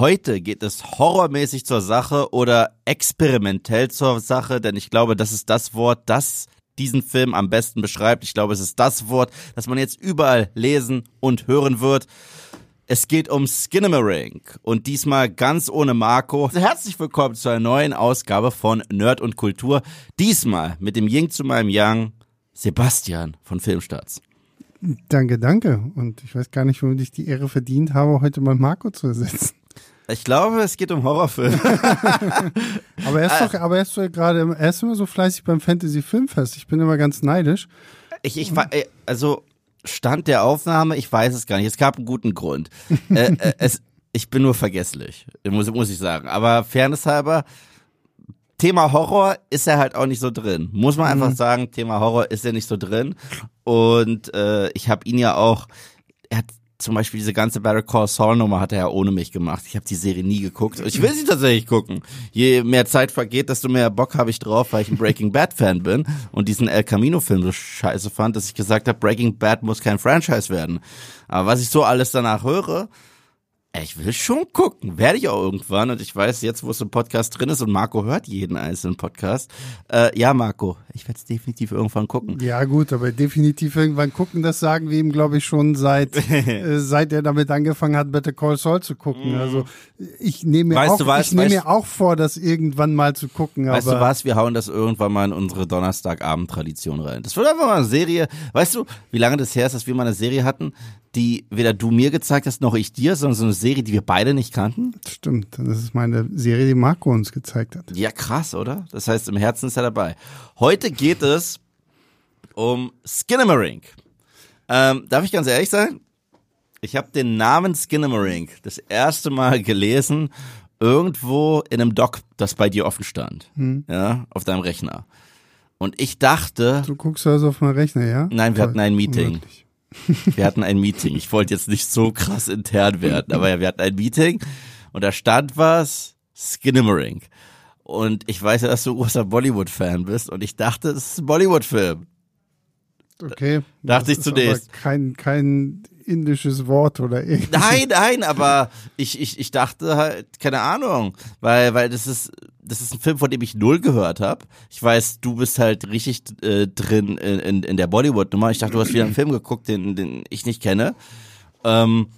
heute geht es horrormäßig zur Sache oder experimentell zur Sache, denn ich glaube, das ist das Wort, das diesen Film am besten beschreibt. Ich glaube, es ist das Wort, das man jetzt überall lesen und hören wird. Es geht um Skinamarink und diesmal ganz ohne Marco. Herzlich willkommen zu einer neuen Ausgabe von Nerd und Kultur. Diesmal mit dem Ying zu meinem Yang, Sebastian von Filmstarts. Danke, danke. Und ich weiß gar nicht, womit ich die Ehre verdient habe, heute mal Marco zu ersetzen. Ich glaube, es geht um Horrorfilme. aber er ist doch, aber er ist doch gerade, er ist immer so fleißig beim Fantasy Filmfest. Ich bin immer ganz neidisch. Ich, ich, also, Stand der Aufnahme, ich weiß es gar nicht. Es gab einen guten Grund. äh, äh, es, ich bin nur vergesslich, muss, muss ich sagen. Aber Fairness halber, Thema Horror ist er halt auch nicht so drin. Muss man einfach mhm. sagen, Thema Horror ist er nicht so drin. Und äh, ich habe ihn ja auch, er hat zum Beispiel diese ganze Better Call Saul Nummer hat er ja ohne mich gemacht. Ich habe die Serie nie geguckt. Ich will sie tatsächlich gucken. Je mehr Zeit vergeht, desto mehr Bock habe ich drauf, weil ich ein Breaking Bad Fan bin und diesen El Camino Film so scheiße fand, dass ich gesagt habe, Breaking Bad muss kein Franchise werden. Aber was ich so alles danach höre, ich will schon gucken, werde ich auch irgendwann. Und ich weiß jetzt, wo es im Podcast drin ist und Marco hört jeden einzelnen Podcast. Äh, ja, Marco, ich werde es definitiv irgendwann gucken. Ja gut, aber definitiv irgendwann gucken, das sagen wir ihm, glaube ich, schon seit äh, seit er damit angefangen hat, Better Call Saul zu gucken. Mm. Also ich nehme mir, weißt auch, du was, ich nehme mir auch vor, das irgendwann mal zu gucken. Weißt du was, wir hauen das irgendwann mal in unsere Donnerstagabend-Tradition rein. Das wird einfach mal eine Serie. Weißt du, wie lange das her ist, dass wir mal eine Serie hatten, die weder du mir gezeigt hast, noch ich dir, sondern so eine Serie, die wir beide nicht kannten. Stimmt, das ist meine Serie, die Marco uns gezeigt hat. Ja, krass, oder? Das heißt, im Herzen ist er dabei. Heute geht es um Skinamarink. Ähm, darf ich ganz ehrlich sein? Ich habe den Namen Skinamarink das erste Mal gelesen irgendwo in einem Doc, das bei dir offen stand. Hm. Ja, auf deinem Rechner. Und ich dachte. Du guckst also auf meinen Rechner, ja? Nein, wir hatten ein Meeting. Unmöglich. Wir hatten ein Meeting. Ich wollte jetzt nicht so krass intern werden, aber ja, wir hatten ein Meeting und da stand was, Skinamarink. Und ich weiß ja, dass du großer Bollywood-Fan bist und ich dachte, es ist ein Bollywood-Film. Okay. Dachte ich zunächst. Kein, kein indisches Wort oder irgendwas. Nein, nein, aber ich, ich, ich dachte halt, keine Ahnung, weil, weil das ist, das ist ein Film, von dem ich null gehört habe. Ich weiß, du bist halt richtig äh, drin in, in, in der Bollywood-Nummer. Ich dachte, du hast wieder einen Film geguckt, den, den ich nicht kenne. Ähm,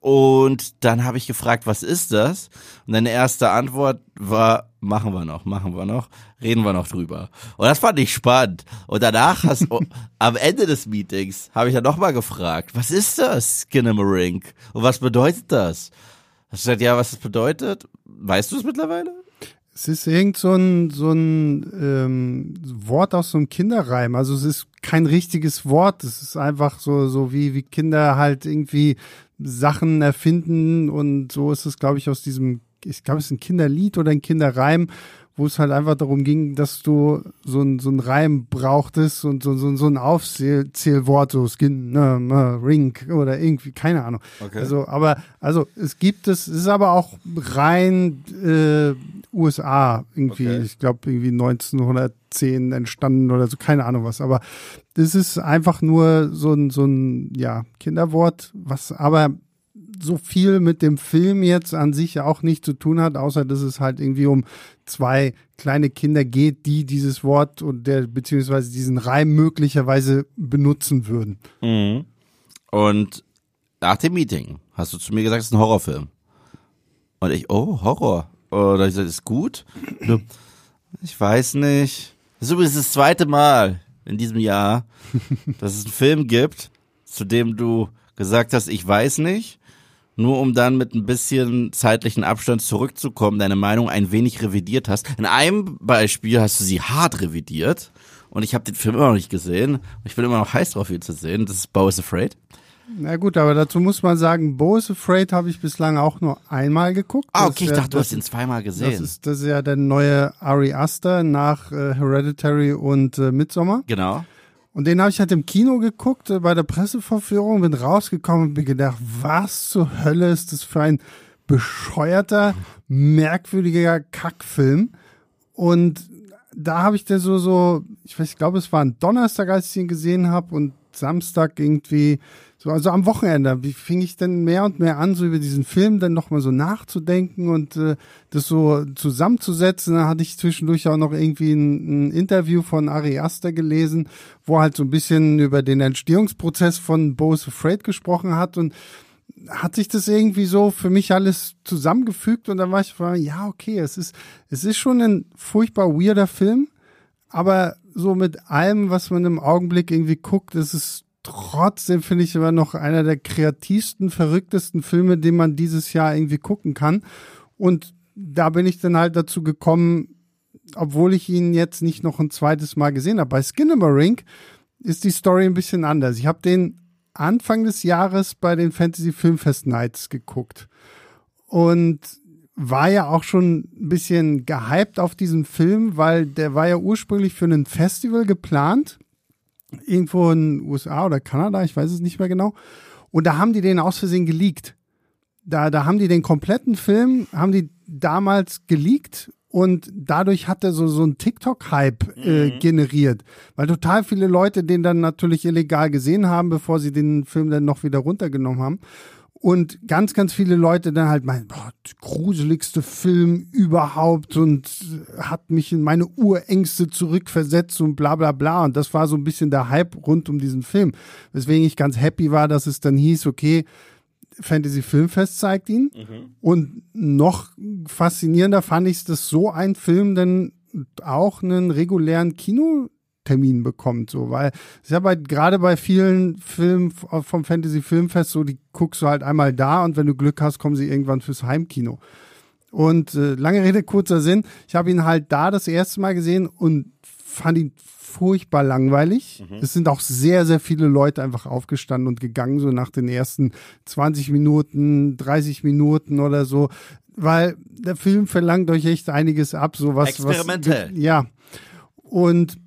und dann habe ich gefragt, was ist das? Und deine erste Antwort war, machen wir noch, machen wir noch, reden wir noch drüber. Und das fand ich spannend. Und danach hast du, am Ende des Meetings habe ich dann nochmal gefragt, was ist das, Skinamarink? Und was bedeutet das? Hast du gesagt, ja, was das bedeutet? Weißt du es mittlerweile? Es ist irgend so ein, so ein ähm, Wort aus so einem Kinderreim. Also es ist kein richtiges Wort. Es ist einfach so, so wie, wie Kinder halt irgendwie Sachen erfinden und so ist es, glaube ich, aus diesem, ich glaube, es ist ein Kinderlied oder ein Kinderreim, wo es halt einfach darum ging, dass du so ein, so ein Reim brauchtest und so, so, so ein Aufzählwort, so Skin, ne, ne, Ring oder irgendwie, keine Ahnung. Okay. Also, aber, also es gibt es, es ist aber auch rein äh, USA irgendwie, okay. ich glaube irgendwie 1910 entstanden oder so, keine Ahnung was, aber das ist einfach nur so ein, so ein, ja, Kinderwort, was aber so viel mit dem Film jetzt an sich auch nicht zu tun hat, außer dass es halt irgendwie um zwei kleine Kinder geht, die dieses Wort und der beziehungsweise diesen Reim möglicherweise benutzen würden. Mhm. Und nach dem Meeting hast du zu mir gesagt, es ist ein Horrorfilm. Und ich, oh, Horror. Oder ich sage, ist gut. Ich weiß nicht. Das ist übrigens das zweite Mal in diesem Jahr, dass es einen Film gibt, zu dem du gesagt hast, ich weiß nicht nur um dann mit ein bisschen zeitlichen Abstand zurückzukommen, deine Meinung ein wenig revidiert hast. In einem Beispiel hast du sie hart revidiert und ich habe den Film immer noch nicht gesehen. Ich bin immer noch heiß drauf, ihn zu sehen. Das ist Bo is Afraid. Na gut, aber dazu muss man sagen, Bo is Afraid habe ich bislang auch nur einmal geguckt. Ah, okay, ich dachte, du hast ihn zweimal gesehen. Das ist, das ist ja der neue Ari Aster nach äh, Hereditary und äh, Midsommar. Genau. Und den habe ich halt im Kino geguckt, äh, bei der Pressevorführung, bin rausgekommen und bin gedacht, was zur Hölle ist das für ein bescheuerter, merkwürdiger Kackfilm. Und da habe ich dann so, so, ich weiß, ich glaube, es war ein Donnerstag, als ich ihn gesehen habe und Samstag irgendwie So, also am Wochenende, wie fing ich denn mehr und mehr an, so über diesen Film dann nochmal so nachzudenken und äh, das so zusammenzusetzen. Da hatte ich zwischendurch auch noch irgendwie ein, ein Interview von Ari Aster gelesen, wo halt so ein bisschen über den Entstehungsprozess von Bo's Afraid gesprochen hat und hat sich das irgendwie so für mich alles zusammengefügt und dann war ich, ja, okay, es ist, es ist schon ein furchtbar weirder Film, aber so mit allem, was man im Augenblick irgendwie guckt, ist es trotzdem finde ich immer noch einer der kreativsten, verrücktesten Filme, den man dieses Jahr irgendwie gucken kann. Und da bin ich dann halt dazu gekommen, obwohl ich ihn jetzt nicht noch ein zweites Mal gesehen habe. Bei Skinamarink ist die Story ein bisschen anders. Ich habe den Anfang des Jahres bei den Fantasy Filmfest Nights geguckt und war ja auch schon ein bisschen gehypt auf diesen Film, weil der war ja ursprünglich für ein Festival geplant irgendwo in USA oder Kanada, ich weiß es nicht mehr genau. Und da haben die den aus Versehen geleakt. Da, da haben die den kompletten Film, haben die damals geleakt und dadurch hat er so, so einen TikTok-Hype äh, mhm. generiert. Weil total viele Leute den dann natürlich illegal gesehen haben, bevor sie den Film dann noch wieder runtergenommen haben. Und ganz, ganz viele Leute dann halt meinen, boah, gruseligste Film überhaupt und hat mich in meine Urängste zurückversetzt und bla bla bla. Und das war so ein bisschen der Hype rund um diesen Film. Weswegen ich ganz happy war, dass es dann hieß, okay, Fantasy Filmfest zeigt ihn. Mhm. Und noch faszinierender fand ich es, dass so ein Film dann auch einen regulären Kino Termin bekommt, so, weil es ja bei, gerade bei vielen Filmen vom Fantasy Filmfest so, die guckst du halt einmal da und wenn du Glück hast, kommen sie irgendwann fürs Heimkino. Und äh, lange Rede, kurzer Sinn, ich habe ihn halt da das erste Mal gesehen und fand ihn furchtbar langweilig. Mhm. Es sind auch sehr, sehr viele Leute einfach aufgestanden und gegangen, so nach den ersten 20 Minuten, 30 Minuten oder so, weil der Film verlangt euch echt einiges ab, so was. Experimentell. Was, ja. Und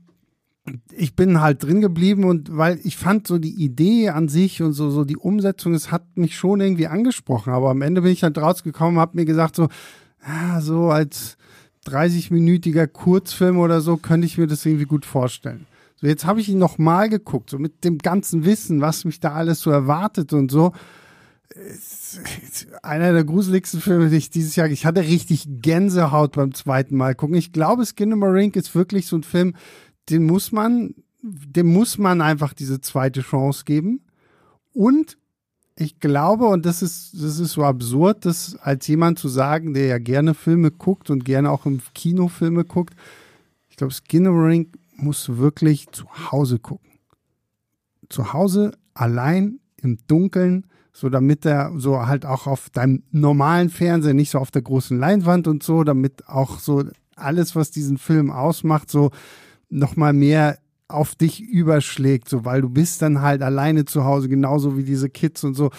ich bin halt drin geblieben und weil ich fand so die Idee an sich und so, so die Umsetzung, es hat mich schon irgendwie angesprochen. Aber am Ende bin ich halt rausgekommen, habe mir gesagt so, ah, so als 30-minütiger Kurzfilm oder so könnte ich mir das irgendwie gut vorstellen. So, jetzt habe ich ihn nochmal geguckt, so mit dem ganzen Wissen, was mich da alles so erwartet und so. Einer der gruseligsten Filme, die ich dieses Jahr, ich hatte richtig Gänsehaut beim zweiten Mal gucken. Ich glaube, Skinamarink ist wirklich so ein Film, den muss man, dem muss man einfach diese zweite Chance geben. Und ich glaube, und das ist, das ist so absurd, das als jemand zu sagen, der ja gerne Filme guckt und gerne auch im Kino Filme guckt, ich glaube, Skinner musst du wirklich zu Hause gucken. Zu Hause allein im Dunkeln, so damit er so halt auch auf deinem normalen Fernseher, nicht so auf der großen Leinwand und so, damit auch so alles, was diesen Film ausmacht, so noch mal mehr auf dich überschlägt, so weil du bist dann halt alleine zu Hause, genauso wie diese Kids und so.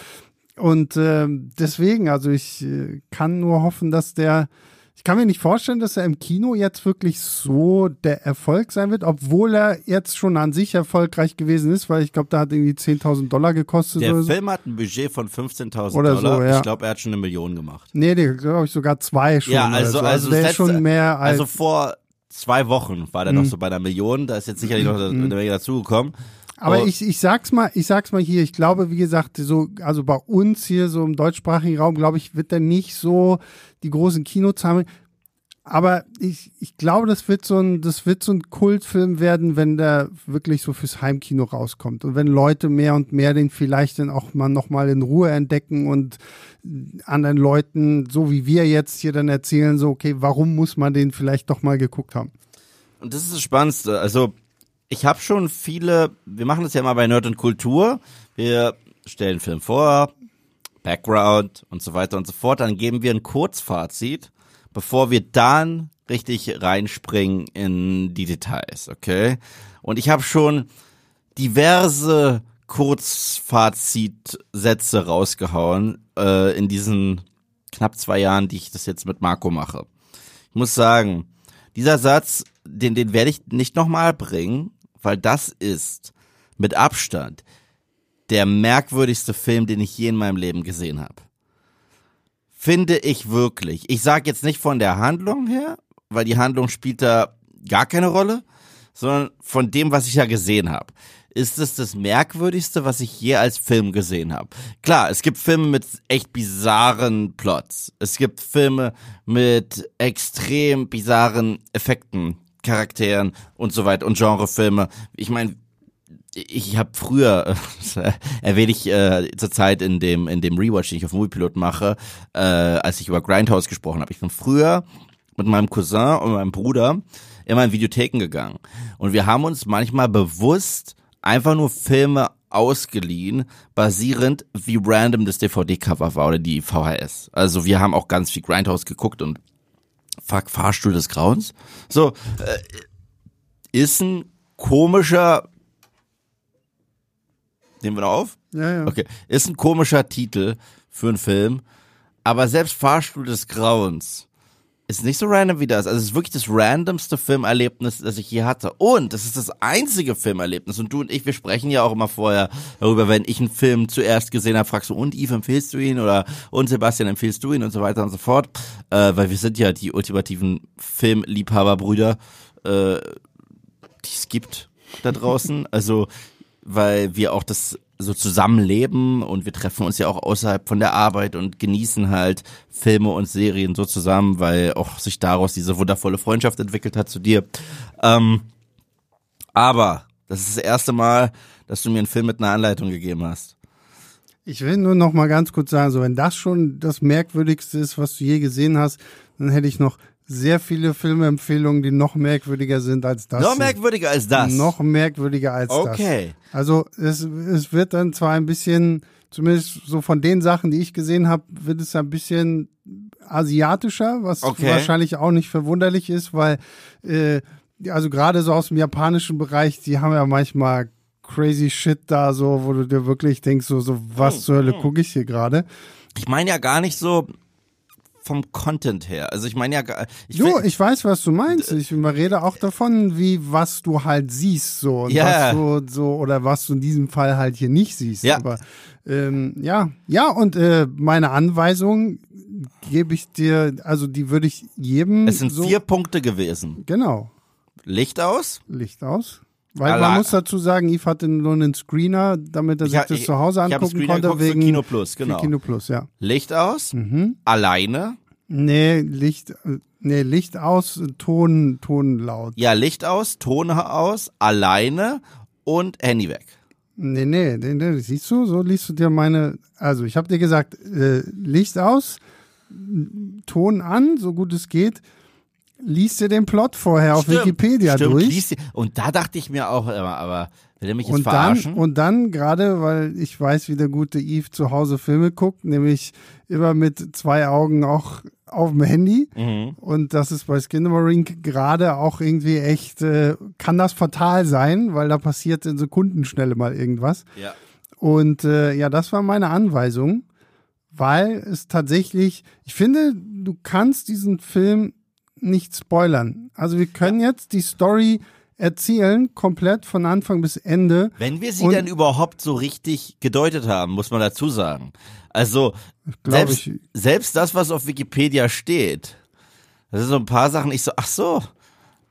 Und äh, deswegen, also ich äh, kann nur hoffen, dass der, ich kann mir nicht vorstellen, dass er im Kino jetzt wirklich so der Erfolg sein wird, obwohl er jetzt schon an sich erfolgreich gewesen ist, weil ich glaube, da hat irgendwie 10.000 Dollar gekostet. Der Film so. hat ein Budget von 15.000 Dollar. So, ja. Ich glaube, er hat schon eine Million gemacht. Nee, der glaube ich sogar zwei schon. Ja, also, so. also, also der ist schon mehr als. Also vor zwei Wochen war der mhm. noch so bei einer Million. Da ist jetzt sicherlich noch mhm. eine Menge dazugekommen. Aber oh. ich, ich sag's mal, ich sag's mal hier, ich glaube, wie gesagt, so, also bei uns hier so im deutschsprachigen Raum, glaube ich, wird der nicht so die großen Kinozahlen. Aber ich, ich glaube, das wird so ein, das wird so ein Kultfilm werden, wenn der wirklich so fürs Heimkino rauskommt. Und wenn Leute mehr und mehr den vielleicht dann auch mal nochmal in Ruhe entdecken und anderen Leuten, so wie wir jetzt hier dann erzählen, so, okay, warum muss man den vielleicht doch mal geguckt haben? Und das ist das Spannendste. Also, ich habe schon viele, wir machen das ja mal bei Nerd und Kultur. Wir stellen Film vor, Background und so weiter und so fort. Dann geben wir ein Kurzfazit bevor wir dann richtig reinspringen in die Details, okay? Und ich habe schon diverse Kurzfazitsätze rausgehauen äh, in diesen knapp zwei Jahren, die ich das jetzt mit Marco mache. Ich muss sagen, dieser Satz, den, den werde ich nicht nochmal bringen, weil das ist mit Abstand der merkwürdigste Film, den ich je in meinem Leben gesehen habe finde ich wirklich. Ich sage jetzt nicht von der Handlung her, weil die Handlung spielt da gar keine Rolle, sondern von dem, was ich ja gesehen habe. Ist es das merkwürdigste, was ich je als Film gesehen habe? Klar, es gibt Filme mit echt bizarren Plots. Es gibt Filme mit extrem bizarren Effekten, Charakteren und so weiter und Genrefilme. Ich meine, ich habe früher, äh, erwähne ich äh, zur Zeit in dem in dem Rewatch, den ich auf Moviepilot mache, äh, als ich über Grindhouse gesprochen habe. Ich bin früher mit meinem Cousin und meinem Bruder immer in Videotheken gegangen und wir haben uns manchmal bewusst einfach nur Filme ausgeliehen, basierend wie random das DVD-Cover war oder die VHS. Also wir haben auch ganz viel Grindhouse geguckt und fuck Fahrstuhl des Grauens. So äh, ist ein komischer Nehmen wir noch auf? Ja, ja. Okay. Ist ein komischer Titel für einen Film, aber selbst Fahrstuhl des Grauens ist nicht so random wie das. Also es ist wirklich das randomste Filmerlebnis, das ich je hatte. Und es ist das einzige Filmerlebnis. Und du und ich, wir sprechen ja auch immer vorher darüber, wenn ich einen Film zuerst gesehen habe, fragst du, und Yves, empfiehlst du ihn? Oder und Sebastian, empfiehlst du ihn? Und so weiter und so fort. Äh, weil wir sind ja die ultimativen Filmliebhaberbrüder, äh, die es gibt da draußen. Also weil wir auch das so zusammenleben und wir treffen uns ja auch außerhalb von der Arbeit und genießen halt Filme und Serien so zusammen, weil auch sich daraus diese wundervolle Freundschaft entwickelt hat zu dir. Ähm, aber das ist das erste Mal, dass du mir einen Film mit einer Anleitung gegeben hast. Ich will nur noch mal ganz kurz sagen, so wenn das schon das merkwürdigste ist, was du je gesehen hast, dann hätte ich noch sehr viele Filmempfehlungen, die noch merkwürdiger sind als das. Noch merkwürdiger als das. Noch merkwürdiger als okay. das. Okay. Also es, es wird dann zwar ein bisschen, zumindest so von den Sachen, die ich gesehen habe, wird es ein bisschen asiatischer, was okay. wahrscheinlich auch nicht verwunderlich ist, weil äh, also gerade so aus dem japanischen Bereich, die haben ja manchmal crazy shit da so, wo du dir wirklich denkst, so, so was hm, zur Hölle hm. gucke ich hier gerade. Ich meine ja gar nicht so vom Content her. Also ich meine ja, ich, jo, ich weiß, was du meinst. Ich rede auch davon, wie was du halt siehst, so und ja. was du so oder was du in diesem Fall halt hier nicht siehst. Ja. Aber ähm, ja, ja und äh, meine Anweisung gebe ich dir, also die würde ich jedem. Es sind so, vier Punkte gewesen. Genau. Licht aus. Licht aus. Weil Alla. man muss dazu sagen, Yves hatte nur einen Screener, damit er sich ich, das ich, zu Hause angucken konnte. Wegen Kino Plus, genau. Kino Plus, ja. Licht aus, mhm. alleine. Nee, Licht, nee, Licht aus, Ton, Ton laut. Ja, Licht aus, Ton aus, alleine und Handy weg. Nee, nee, nee, nee siehst du, so liest du dir meine, also ich habe dir gesagt, äh, Licht aus, Ton an, so gut es geht, liest dir den Plot vorher auf Wikipedia stimmt, durch. Liest, und da dachte ich mir auch immer, aber will er mich jetzt und verarschen? Dann, und dann, gerade weil ich weiß, wie der gute Yves zu Hause Filme guckt, nämlich immer mit zwei Augen auch auf dem Handy. Mhm. Und das ist bei Skinamarink gerade auch irgendwie echt, äh, kann das fatal sein, weil da passiert in Sekundenschnelle mal irgendwas. Ja. Und äh, ja, das war meine Anweisung, weil es tatsächlich, ich finde, du kannst diesen Film nicht spoilern. Also wir können jetzt die Story erzählen, komplett von Anfang bis Ende. Wenn wir sie denn überhaupt so richtig gedeutet haben, muss man dazu sagen. Also selbst, selbst das, was auf Wikipedia steht, das sind so ein paar Sachen, ich so, ach so,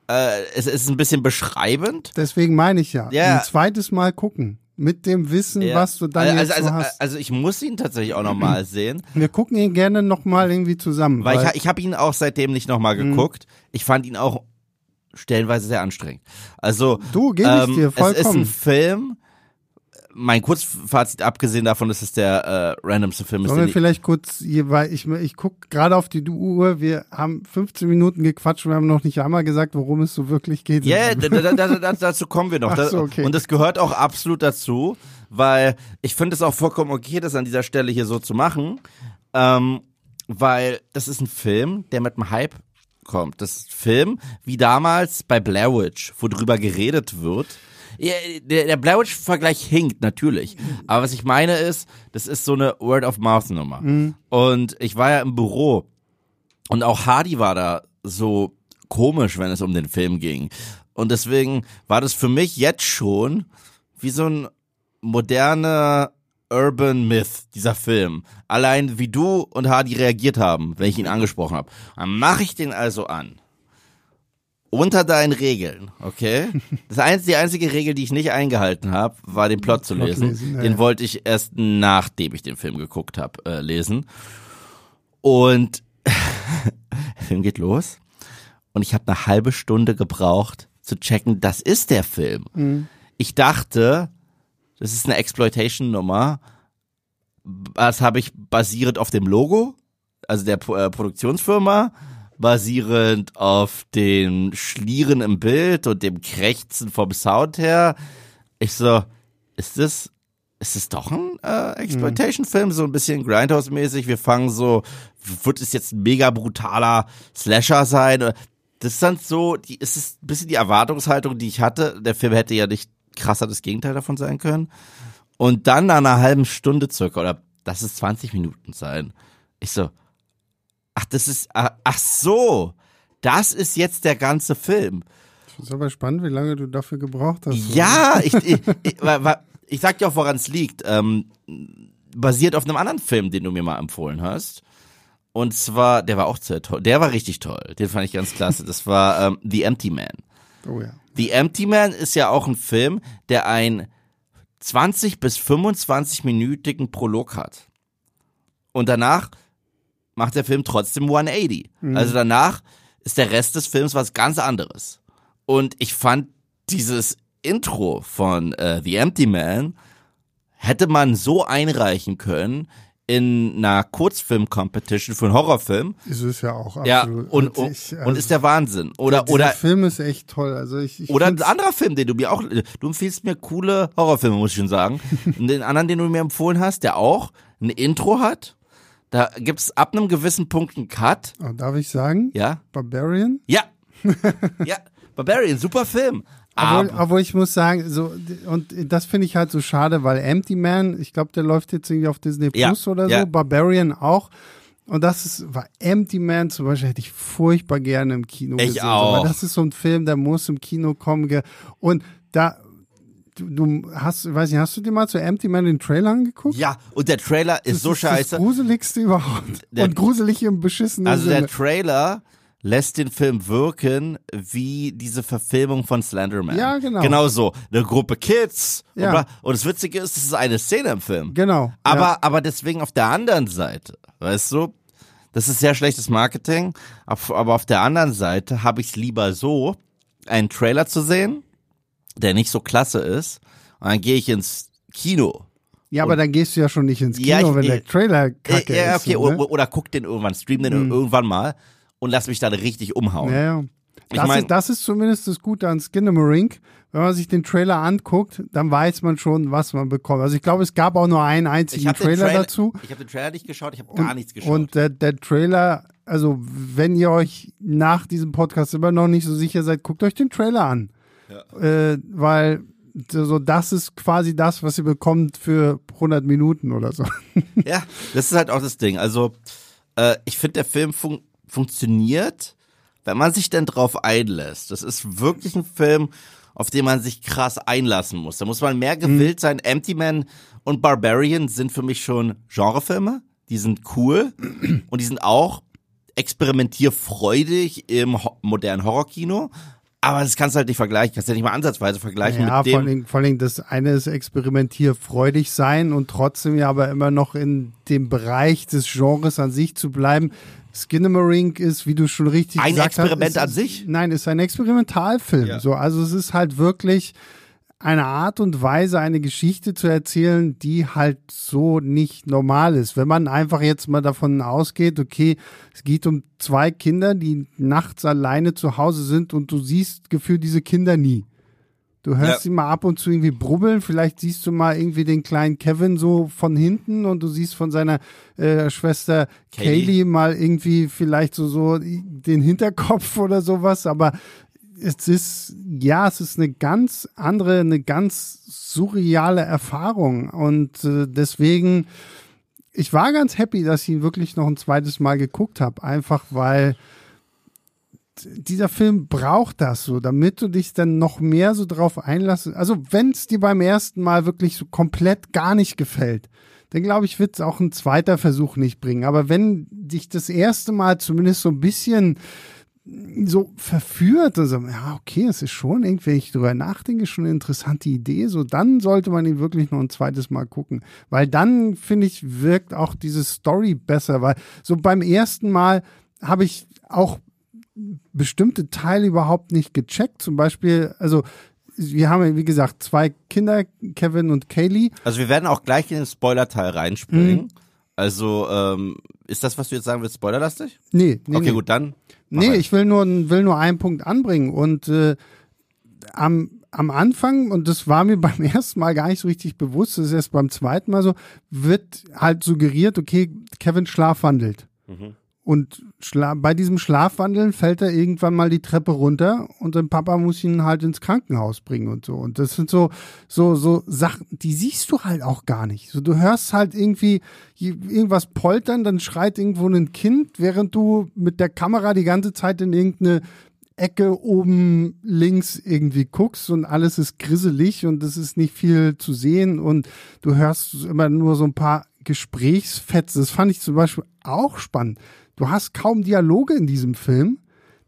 äh, es ist ein bisschen beschreibend. Deswegen meine ich ja, ja. ein zweites Mal gucken. Mit dem Wissen, ja. was du dann also, jetzt also, so hast. Also ich muss ihn tatsächlich auch nochmal sehen. Wir gucken ihn gerne nochmal irgendwie zusammen. Weil, weil ich, ich habe ihn auch seitdem nicht nochmal Mhm. geguckt. Ich fand ihn auch stellenweise sehr anstrengend. Also Du, ähm, es ist ein. Film. Mein Kurzfazit abgesehen davon, dass es der äh, randomste Film ist. Sollen wir vielleicht kurz, hier, weil ich, ich gucke gerade auf die Uhr, wir haben 15 Minuten gequatscht und wir haben noch nicht einmal gesagt, worum es so wirklich geht. Ja, da, dazu kommen wir noch. Ach so, okay. Und das gehört auch absolut dazu, weil ich finde es auch vollkommen okay, das an dieser Stelle hier so zu machen, ähm, weil das ist ein Film, der mit einem Hype kommt. Das ist ein Film, wie damals bei Blair Witch, wo drüber geredet wird. Ja, der, der Blair Witch-Vergleich hinkt, natürlich. Aber was ich meine ist, das ist so eine Word-of-Mouth-Nummer. Und ich war ja im Büro und auch Hardy war da so komisch, wenn es um den Film ging. Und deswegen war das für mich jetzt schon wie so ein moderner Urban Myth, dieser Film. Allein wie du und Hardy reagiert haben, wenn ich ihn angesprochen habe. Dann mache ich den also an. Unter deinen Regeln, okay? Das einzige, die einzige Regel, die ich nicht eingehalten habe, war den Plot zu Plot lesen. lesen, ja, den ja. wollte ich erst nachdem ich den Film geguckt habe, äh, lesen. Und der Film geht los und ich habe eine halbe Stunde gebraucht zu checken, das ist der Film. Mhm. Ich dachte, das ist eine Exploitation-Nummer. Das habe ich basierend auf dem Logo, also der äh, Produktionsfirma, basierend auf den Schlieren im Bild und dem Krächzen vom Sound her. Ich so, ist das, ist es doch ein äh, Exploitation-Film, so ein bisschen Grindhouse-mäßig? Wir fangen so, wird es jetzt ein mega brutaler Slasher sein? Das ist dann so, die, es ist ein bisschen die Erwartungshaltung, die ich hatte. Der Film hätte ja nicht krasser das Gegenteil davon sein können. Und dann nach einer halben Stunde circa, oder lass es 20 Minuten sein. Ich so, ach, das ist, ach, ach so, das ist jetzt der ganze Film. Ist aber spannend, wie lange du dafür gebraucht hast. Ja, ich, ich, ich, ich sag dir auch, woran es liegt. Ähm, basiert auf einem anderen Film, den du mir mal empfohlen hast. Und zwar, der war auch sehr toll. Der war richtig toll. Den fand ich ganz klasse. Das war ähm, The Empty Man. Oh ja. The Empty Man ist ja auch ein Film, der ein 20 bis 25-minütigen Prolog hat. Und danach macht der Film trotzdem 180. Also danach ist der Rest des Films was ganz anderes. Und ich fand dieses Intro von äh, The Empty Man hätte man so einreichen können in einer Kurzfilm-Competition für einen Horrorfilm. Ist es ja auch Ja, absolut. und, Und und, ich, und also, ist der Wahnsinn. Oder, dieser oder, Film ist echt toll. Also ich, ich oder ein anderer Film, den du mir auch, du empfiehlst mir coole Horrorfilme, muss ich schon sagen. Und den anderen, den du mir empfohlen hast, der auch ein Intro hat. Da gibt's ab einem gewissen Punkt einen Cut. Oh, darf ich sagen? Ja? Barbarian? Ja. ja. Barbarian, super Film. Obwohl, Aber, obwohl ich muss sagen, so, und das finde ich halt so schade, weil Empty Man, ich glaube, der läuft jetzt irgendwie auf Disney Ja, Plus oder so, ja. Barbarian auch. Und das ist, war Empty Man zum Beispiel, hätte ich furchtbar gerne im Kino Ich gesehen. So, auch. weil das ist so ein Film, der muss im Kino kommen. Und da, du, hast, weiß nicht, hast du dir mal zu Empty Man den Trailer angeguckt? ja, und der Trailer ist das so ist scheiße. Das gruseligste überhaupt. Der- und gruselig im beschissenen Also Sinne. der Trailer lässt den Film wirken wie diese Verfilmung von Slenderman. Ja, genau. Genau so. Eine Gruppe Kids. Ja. Und, bla. und das Witzige ist, es ist eine Szene im Film. genau. Aber, ja. aber deswegen auf der anderen Seite, weißt du, das ist sehr schlechtes Marketing, aber auf der anderen Seite habe ich es lieber so, einen Trailer zu sehen, der nicht so klasse ist, und dann gehe ich ins Kino. Ja, aber dann gehst du ja schon nicht ins Kino, Ja, ich- wenn der Trailer kacke Äh, ja, ist. okay, so, oder, ne? oder guck den irgendwann, stream den irgendwann mal und lass mich dann richtig umhauen. Ja, ja. Ich Das, mein- ist, das ist zumindest das Gute an Skinamarink. Wenn man sich den Trailer anguckt, dann weiß man schon, was man bekommt. Also ich glaube, es gab auch nur einen einzigen Trailer, Trailer dazu. Ich habe den Trailer nicht geschaut, ich habe gar nichts geschaut. Und der, der Trailer, also wenn ihr euch nach diesem Podcast immer noch nicht so sicher seid, guckt euch den Trailer an. Äh, weil so das ist quasi das, was ihr bekommt für 100 Minuten oder so. Ja, das ist halt auch das Ding. Also, äh, ich finde, der Film fun funktioniert, wenn man sich denn drauf einlässt. Das ist wirklich ein Film, auf den man sich krass einlassen muss. Da muss man mehr gewillt sein. Empty Man und Barbarian sind für mich schon Genrefilme. Die sind cool und die sind auch experimentierfreudig im ho modernen Horrorkino. Aber das kannst du halt nicht vergleichen. Kannst du ja nicht mal ansatzweise vergleichen Ja, mit vor dem. allem, vor allem das eine ist experimentierfreudig sein und trotzdem ja aber immer noch in dem Bereich des Genres an sich zu bleiben. Skinamarink ist, wie du schon richtig Ein gesagt Experiment hast, an ist, sich? Nein, ist ein Experimentalfilm. Ja. So, also es ist halt wirklich eine Art und Weise, eine Geschichte zu erzählen, die halt so nicht normal ist. Wenn man einfach jetzt mal davon ausgeht, okay, es geht um zwei Kinder, die nachts alleine zu Hause sind und du siehst gefühlt diese Kinder nie. Du hörst Ja. sie mal ab und zu irgendwie brubbeln, vielleicht siehst du mal irgendwie den kleinen Kevin so von hinten und du siehst von seiner äh, Schwester Kaylee. Kaylee mal irgendwie vielleicht so, so den Hinterkopf oder sowas, aber es ist, ja, es ist eine ganz andere, eine ganz surreale Erfahrung und äh, deswegen, ich war ganz happy, dass ich ihn wirklich noch ein zweites Mal geguckt habe, einfach weil dieser Film braucht das so, damit du dich dann noch mehr so drauf einlassen. Also wenn es dir beim ersten Mal wirklich so komplett gar nicht gefällt, dann glaube ich, wird es auch ein zweiter Versuch nicht bringen. Aber wenn dich das erste Mal zumindest so ein bisschen so verführt. Also, ja, okay, es ist schon irgendwie, wenn ich drüber nachdenke, schon eine interessante Idee. So, dann sollte man ihn wirklich noch ein zweites Mal gucken. Weil dann, finde ich, wirkt auch diese Story besser. Weil so beim ersten Mal habe ich auch bestimmte Teile überhaupt nicht gecheckt. Zum Beispiel, also wir haben, wie gesagt, zwei Kinder, Kevin und Kaylee. Also wir werden auch gleich in den Spoiler-Teil reinspringen. Mhm. Also, ähm, ist das, was du jetzt sagen willst, spoilerlastig? Nee, nee. Okay, nee. gut, dann. Nee, ich will nur, will nur einen Punkt anbringen. Und äh, am, am Anfang, und das war mir beim ersten Mal gar nicht so richtig bewusst, das ist erst beim zweiten Mal so, wird halt suggeriert, okay, Kevin schlafwandelt. Mhm. Und bei diesem Schlafwandeln fällt er irgendwann mal die Treppe runter und sein Papa muss ihn halt ins Krankenhaus bringen und so. Und das sind so, so, so Sachen, die siehst du halt auch gar nicht. So, du hörst halt irgendwie irgendwas poltern, dann schreit irgendwo ein Kind, während du mit der Kamera die ganze Zeit in irgendeine Ecke oben links irgendwie guckst und alles ist grisselig und es ist nicht viel zu sehen und du hörst immer nur so ein paar Gesprächsfetzen. Das fand ich zum Beispiel auch spannend Du hast kaum Dialoge in diesem Film.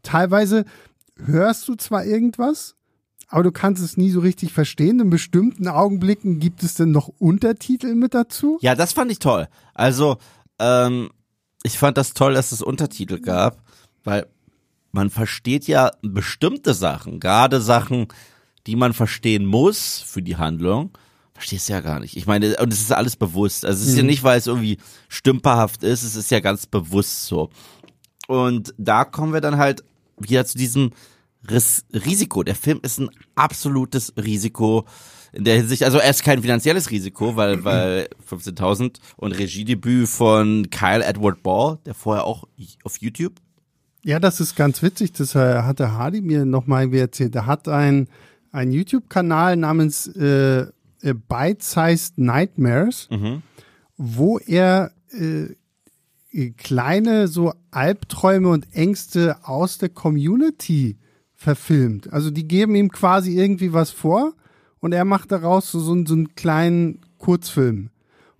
Teilweise hörst du zwar irgendwas, aber du kannst es nie so richtig verstehen. In bestimmten Augenblicken gibt es denn noch Untertitel mit dazu. Ja, das fand ich toll. Also, ähm, ich fand das toll, dass es Untertitel gab, weil man versteht ja bestimmte Sachen, gerade Sachen, die man verstehen muss für die Handlung Verstehst du ja gar nicht. Ich meine, und es ist alles bewusst. Also es ist mhm. ja nicht, weil es irgendwie stümperhaft ist, es ist ja ganz bewusst so. Und da kommen wir dann halt wieder zu diesem Ris Risiko. Der Film ist ein absolutes Risiko in der Hinsicht, also er ist kein finanzielles Risiko, weil, weil 15.000 und Regiedebüt von Kyle Edward Ball, der vorher auch auf YouTube. Ja, das ist ganz witzig. Das hatte Hardy mir nochmal erzählt. Er hat einen, einen YouTube-Kanal namens äh, äh, Bite-Sized Nightmares, mhm. wo er äh, kleine so Albträume und Ängste aus der Community verfilmt. Also die geben ihm quasi irgendwie was vor und er macht daraus so, so, so einen kleinen Kurzfilm.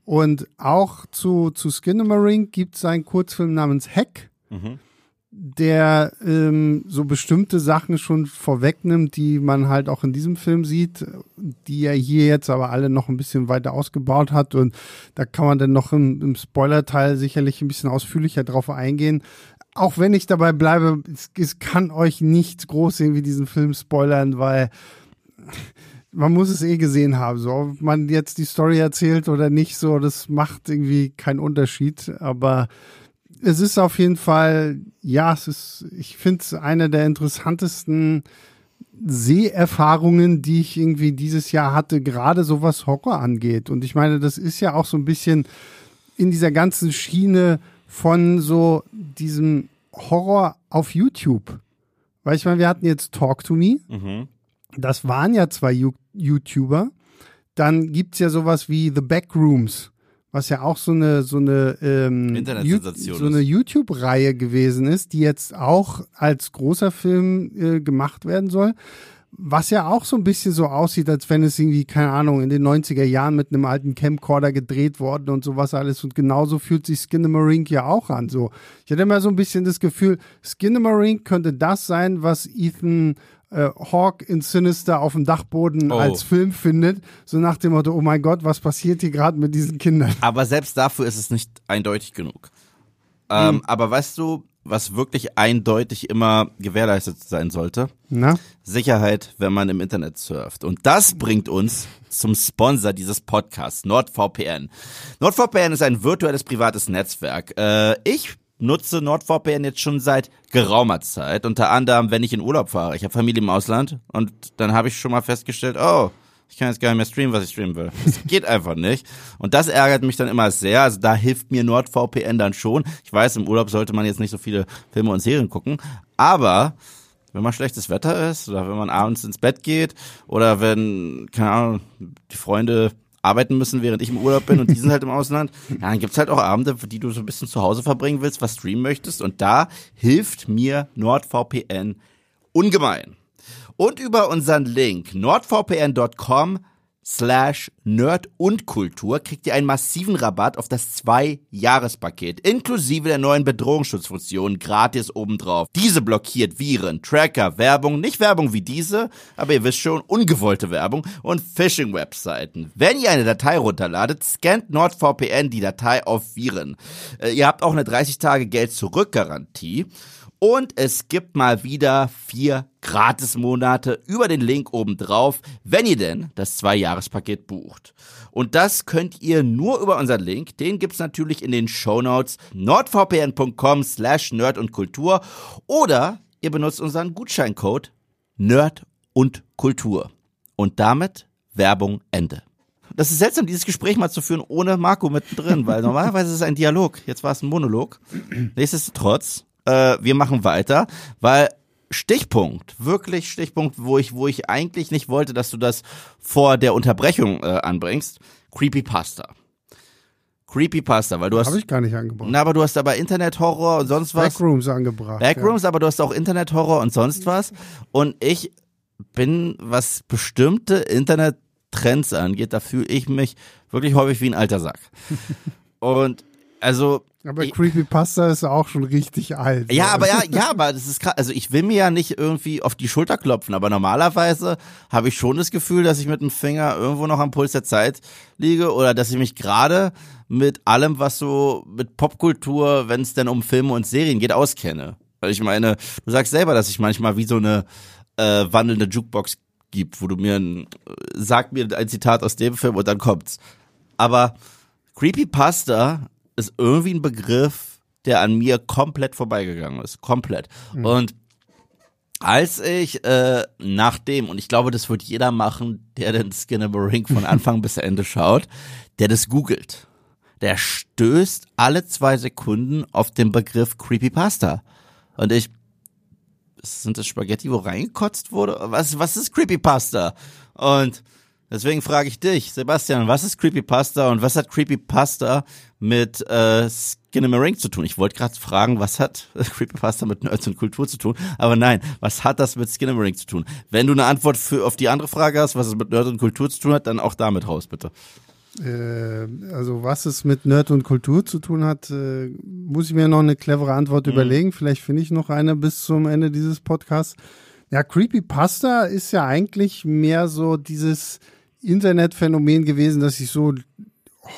Und auch zu, zu Skinamarink gibt es einen Kurzfilm namens Hack. Mhm der ähm, so bestimmte Sachen schon vorwegnimmt, die man halt auch in diesem Film sieht, die er hier jetzt aber alle noch ein bisschen weiter ausgebaut hat. Und da kann man dann noch im, im Spoiler-Teil sicherlich ein bisschen ausführlicher drauf eingehen. Auch wenn ich dabei bleibe, es, es kann euch nichts groß irgendwie diesen Film spoilern, weil man muss es eh gesehen haben. So, ob man jetzt die Story erzählt oder nicht, so, das macht irgendwie keinen Unterschied. Aber es ist auf jeden Fall, ja, es ist, ich finde es eine der interessantesten Seherfahrungen, die ich irgendwie dieses Jahr hatte, gerade so was Horror angeht. Und ich meine, das ist ja auch so ein bisschen in dieser ganzen Schiene von so diesem Horror auf YouTube. Weil ich meine, wir hatten jetzt Talk to Me. Mhm. Das waren ja zwei YouTuber. Dann gibt's ja sowas wie The Backrooms was ja auch so eine so eine ähm, so eine YouTube-Reihe gewesen ist, die jetzt auch als großer Film äh, gemacht werden soll. Was ja auch so ein bisschen so aussieht, als wenn es irgendwie, keine Ahnung, in den 90er Jahren mit einem alten Camcorder gedreht worden und sowas alles. Und genauso fühlt sich Skinamarink ja auch an. So, ich hatte immer so ein bisschen das Gefühl, Skinamarink könnte das sein, was Ethan äh, Hawk in Sinister auf dem Dachboden oh. als Film findet, so nach dem Motto, oh mein Gott, was passiert hier gerade mit diesen Kindern? Aber selbst dafür ist es nicht eindeutig genug. Ähm, hm. Aber weißt du, was wirklich eindeutig immer gewährleistet sein sollte? Na? Sicherheit, wenn man im Internet surft. Und das bringt uns zum Sponsor dieses Podcasts, NordVPN. NordVPN ist ein virtuelles privates Netzwerk. Äh, ich nutze NordVPN jetzt schon seit geraumer Zeit. Unter anderem, wenn ich in Urlaub fahre. Ich habe Familie im Ausland und dann habe ich schon mal festgestellt, oh, ich kann jetzt gar nicht mehr streamen, was ich streamen will. Das geht einfach nicht. Und das ärgert mich dann immer sehr. Also da hilft mir NordVPN dann schon. Ich weiß, im Urlaub sollte man jetzt nicht so viele Filme und Serien gucken. Aber wenn mal schlechtes Wetter ist oder wenn man abends ins Bett geht oder wenn, keine Ahnung, die Freunde arbeiten müssen, während ich im Urlaub bin und die sind halt im Ausland. Ja, dann gibt's halt auch Abende, die du so ein bisschen zu Hause verbringen willst, was streamen möchtest. Und da hilft mir NordVPN ungemein. Und über unseren Link nordvpn.com slash Nerd und Kultur kriegt ihr einen massiven Rabatt auf das Zwei-Jahres-Paket, inklusive der neuen Bedrohungsschutzfunktion gratis obendrauf. Diese blockiert Viren, Tracker, Werbung, nicht Werbung wie diese, aber ihr wisst schon, ungewollte Werbung und Phishing-Webseiten. Wenn ihr eine Datei runterladet, scannt NordVPN die Datei auf Viren. Äh, ihr habt auch eine 30-Tage-Geld-Zurück-Garantie. Und es gibt mal wieder vier Gratis-Monate über den Link oben drauf, wenn ihr denn das Zwei-Jahres-Paket bucht. Und das könnt ihr nur über unseren Link, den gibt's natürlich in den Show Notes nordvpn.com slash nerd und Kultur oder ihr benutzt unseren Gutscheincode Nerd und Kultur. Und damit Werbung Ende. Das ist seltsam, dieses Gespräch mal zu führen ohne Marco mittendrin, weil normalerweise ist es ein Dialog. Jetzt war es ein Monolog. Nichtsdestotrotz äh, wir machen weiter, weil Stichpunkt, wirklich Stichpunkt, wo ich, wo ich eigentlich nicht wollte, dass du das vor der Unterbrechung äh, anbringst. Creepypasta. Creepypasta, weil du hast. Habe ich gar nicht angebracht. Na, aber du hast aber Internethorror und sonst was. Backrooms angebracht. Backrooms, ja. aber du hast auch Internethorror und sonst was. Und ich bin, was bestimmte Internettrends angeht, da fühle ich mich wirklich häufig wie ein alter Sack. und also aber Creepypasta ist auch schon richtig alt. Ja, aber ja, ja, aber das ist krass. Also ich will mir ja nicht irgendwie auf die Schulter klopfen, aber normalerweise habe ich schon das Gefühl, dass ich mit dem Finger irgendwo noch am Puls der Zeit liege oder dass ich mich gerade mit allem, was so mit Popkultur, wenn es denn um Filme und Serien geht, auskenne. Weil ich meine, du sagst selber, dass ich manchmal wie so eine äh, wandelnde Jukebox gibt, wo du mir ein, sag mir ein Zitat aus dem Film und dann kommt's. Aber Creepypasta ist irgendwie ein Begriff, der an mir komplett vorbeigegangen ist. Komplett. Mhm. Und als ich äh, nachdem, und ich glaube, das wird jeder machen, der den Ring von Anfang bis Ende schaut, der das googelt. Der stößt alle zwei Sekunden auf den Begriff Creepypasta. Und ich, sind das Spaghetti, wo reingekotzt wurde? Was, was ist Creepypasta? Und Deswegen frage ich dich, Sebastian, was ist Creepypasta und was hat Creepypasta mit äh, Skinnamarink zu tun? Ich wollte gerade fragen, was hat Creepypasta mit Nerds und Kultur zu tun? Aber nein, was hat das mit Skinnamarink zu tun? Wenn du eine Antwort für auf die andere Frage hast, was es mit Nerds und Kultur zu tun hat, dann auch damit raus, bitte. Äh, also was es mit Nerd und Kultur zu tun hat, äh, muss ich mir noch eine clevere Antwort mhm. überlegen. Vielleicht finde ich noch eine bis zum Ende dieses Podcasts. Ja, Creepypasta ist ja eigentlich mehr so dieses Internetphänomen gewesen, dass sich so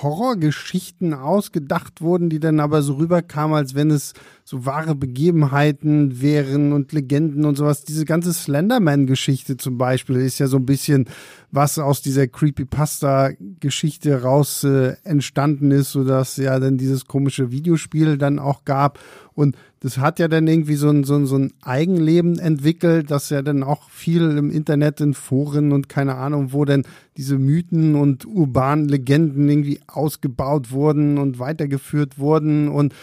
Horrorgeschichten ausgedacht wurden, die dann aber so rüberkamen, als wenn es so wahre Begebenheiten wären und Legenden und sowas. Diese ganze Slenderman-Geschichte zum Beispiel ist ja so ein bisschen, was aus dieser Creepypasta-Geschichte raus äh, entstanden ist, sodass ja dann dieses komische Videospiel dann auch gab. Und das hat ja dann irgendwie so ein, so ein, so ein Eigenleben entwickelt, das ja dann auch viel im Internet, in Foren und keine Ahnung, wo denn diese Mythen und urbanen Legenden irgendwie ausgebaut wurden und weitergeführt wurden. Und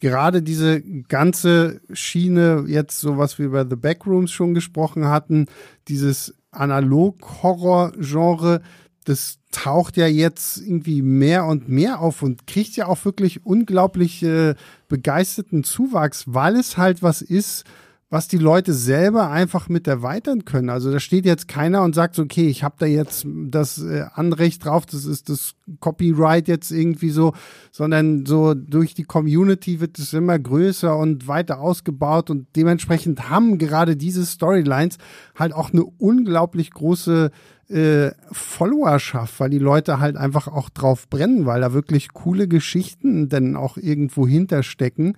gerade diese ganze Schiene, jetzt so was wir über The Backrooms schon gesprochen hatten, dieses Analog-Horror-Genre, das taucht ja jetzt irgendwie mehr und mehr auf und kriegt ja auch wirklich unglaublich äh, begeisterten Zuwachs, weil es halt was ist, was die Leute selber einfach mit erweitern können. Also da steht jetzt keiner und sagt, okay, ich habe da jetzt das äh, Anrecht drauf, das ist das Copyright jetzt irgendwie so, sondern so durch die Community wird es immer größer und weiter ausgebaut und dementsprechend haben gerade diese Storylines halt auch eine unglaublich große äh, Followerschaft, weil die Leute halt einfach auch drauf brennen, weil da wirklich coole Geschichten dann auch irgendwo hinterstecken.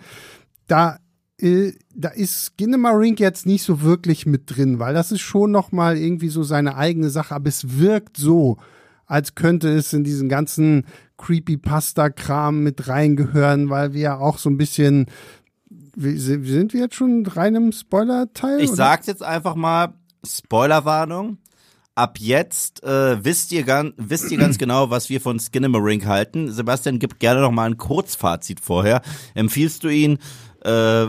Da äh, da ist Ginnemarink jetzt nicht so wirklich mit drin, weil das ist schon noch mal irgendwie so seine eigene Sache, aber es wirkt so, als könnte es in diesen ganzen Creepypasta-Kram mit reingehören, weil wir ja auch so ein bisschen sind wir jetzt schon rein im Spoiler-Teil? Ich oder? sag's jetzt einfach mal, Spoilerwarnung. Ab jetzt äh, wisst, ihr ganz, wisst ihr ganz genau, was wir von Skinnamarink halten. Sebastian, gib gerne noch mal ein Kurzfazit vorher. Empfiehlst du ihn? Äh,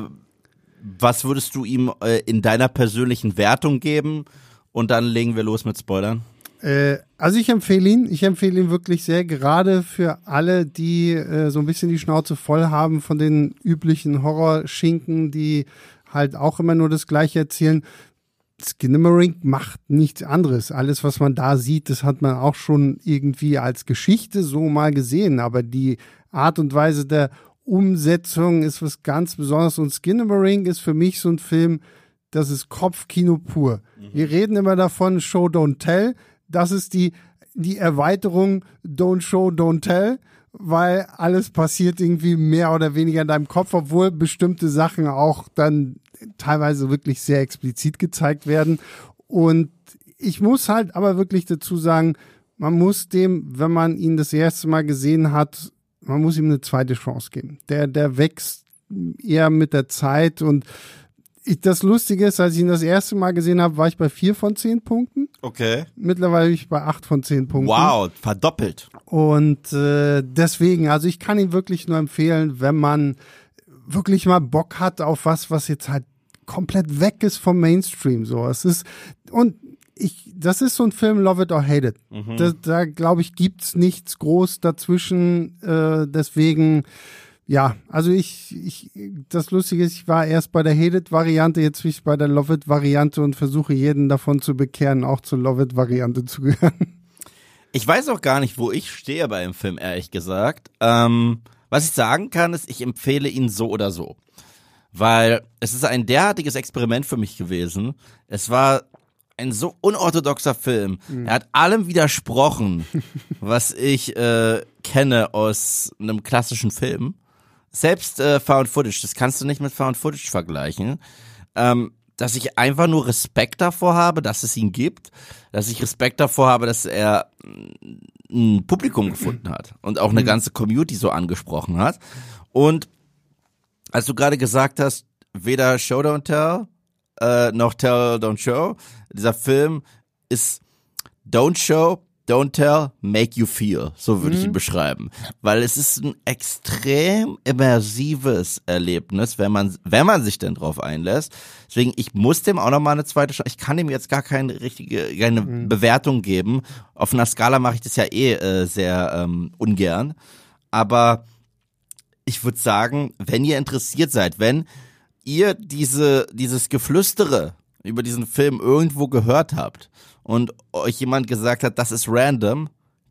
was würdest du ihm äh, in deiner persönlichen Wertung geben? Und dann legen wir los mit Spoilern. Äh, also ich empfehle ihn. Ich empfehle ihn wirklich sehr, gerade für alle, die äh, so ein bisschen die Schnauze voll haben von den üblichen Horrorschinken, die halt auch immer nur das Gleiche erzählen. Skinamarink macht nichts anderes. Alles, was man da sieht, das hat man auch schon irgendwie als Geschichte so mal gesehen. Aber die Art und Weise der Umsetzung ist was ganz Besonderes. Und Skinamarink ist für mich so ein Film, das ist Kopfkino pur. Mhm. Wir reden immer davon, Show, Don't Tell. Das ist die, die Erweiterung Don't Show, Don't Tell weil alles passiert irgendwie mehr oder weniger in deinem Kopf, obwohl bestimmte Sachen auch dann teilweise wirklich sehr explizit gezeigt werden. Und ich muss halt aber wirklich dazu sagen, man muss dem, wenn man ihn das erste Mal gesehen hat, man muss ihm eine zweite Chance geben. Der, der wächst eher mit der Zeit und ich, das Lustige ist, als ich ihn das erste Mal gesehen habe, war ich bei vier von zehn Punkten. Okay. Mittlerweile bin ich bei acht von zehn Punkten. Wow, verdoppelt. Und äh, deswegen, also ich kann ihn wirklich nur empfehlen, wenn man wirklich mal Bock hat auf was, was jetzt halt komplett weg ist vom Mainstream. So, es ist und ich, das ist so ein Film Love It or Hate It. Mhm. Da, da glaube ich gibt's nichts groß dazwischen. Äh, deswegen ja, also ich, ich, das Lustige ist, ich war erst bei der Hate It-Variante, jetzt bin ich bei der Love It-Variante und versuche jeden davon zu bekehren, auch zur Love It-Variante zu gehören. Ich weiß auch gar nicht, wo ich stehe bei dem Film, ehrlich gesagt. Ähm, was ich sagen kann, ist, ich empfehle ihn so oder so. Weil es ist ein derartiges Experiment für mich gewesen. Es war ein so unorthodoxer Film. Mhm. Er hat allem widersprochen, was ich äh, kenne aus einem klassischen Film selbst äh, Found Footage, das kannst du nicht mit Found Footage vergleichen. Ähm, dass ich einfach nur Respekt davor habe, dass es ihn gibt, dass ich Respekt davor habe, dass er ein Publikum gefunden hat und auch eine mhm. ganze Community so angesprochen hat. Und als du gerade gesagt hast, weder Show Don't Tell äh, noch Tell Don't Show, dieser Film ist Don't Show, Don't tell, make you feel. So würde mhm. ich ihn mhm. beschreiben. Weil es ist ein extrem immersives Erlebnis, wenn man, wenn man sich denn drauf einlässt. Deswegen, ich muss dem auch nochmal eine zweite Chance. Ich kann dem jetzt gar keine richtige, keine mhm. Bewertung geben. Auf einer Skala mache ich das ja eh äh, sehr ähm, ungern. Aber ich würde sagen, wenn ihr interessiert seid, wenn ihr diese, dieses Geflüstere über diesen Film irgendwo gehört habt und euch jemand gesagt hat, das ist random,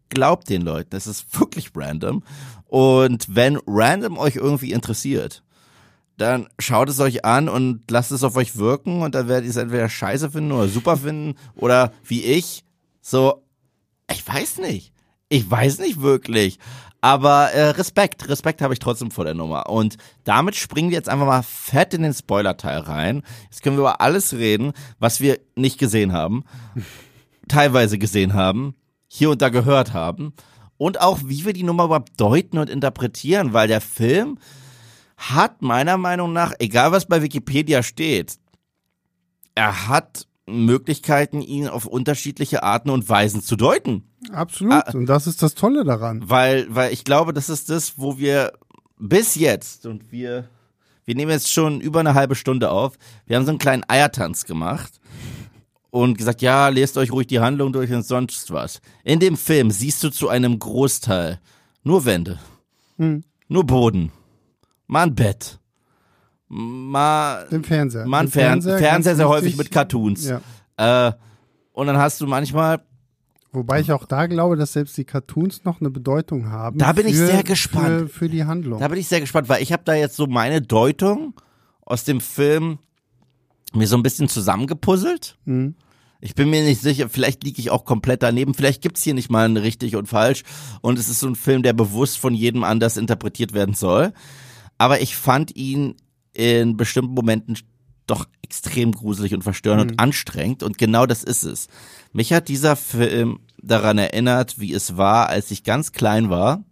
glaubt den Leuten, es ist wirklich random. Und wenn random euch irgendwie interessiert, dann schaut es euch an und lasst es auf euch wirken und dann werdet ihr es entweder scheiße finden oder super finden oder wie ich, so, ich weiß nicht. Ich weiß nicht wirklich. Aber äh, Respekt, Respekt habe ich trotzdem vor der Nummer. Und damit springen wir jetzt einfach mal fett in den Spoiler-Teil rein. Jetzt können wir über alles reden, was wir nicht gesehen haben, teilweise gesehen haben, hier und da gehört haben. Und auch, wie wir die Nummer überhaupt deuten und interpretieren, weil der Film hat meiner Meinung nach, egal was bei Wikipedia steht, er hat Möglichkeiten, ihn auf unterschiedliche Arten und Weisen zu deuten. Absolut. Ah, und das ist das Tolle daran. Weil, weil ich glaube, das ist das, wo wir bis jetzt und wir, wir nehmen jetzt schon über eine halbe Stunde auf. Wir haben so einen kleinen Eiertanz gemacht und gesagt, ja, lest euch ruhig die Handlung durch und sonst was. In dem Film siehst du zu einem Großteil nur Wände, hm. nur Boden, mal ein Bett, mal den Fernseher. Mal Fernseher, Fernseher sehr häufig mit Cartoons. Ja. Äh, und dann hast du manchmal Wobei ich auch da glaube, dass selbst die Cartoons noch eine Bedeutung haben. Da bin für, ich sehr gespannt. Für, für, die Handlung. Da bin ich sehr gespannt, weil ich habe da jetzt so meine Deutung aus dem Film mir so ein bisschen zusammengepuzzelt. Mhm. Ich bin mir nicht sicher, vielleicht liege ich auch komplett daneben. Vielleicht gibt's hier nicht mal ein richtig und falsch. Und es ist so ein Film, der bewusst von jedem anders interpretiert werden soll. Aber ich fand ihn in bestimmten Momenten doch extrem gruselig und verstörend mhm. und anstrengend. Und genau das ist es. Mich hat dieser Film daran erinnert, wie es war, als ich ganz klein war.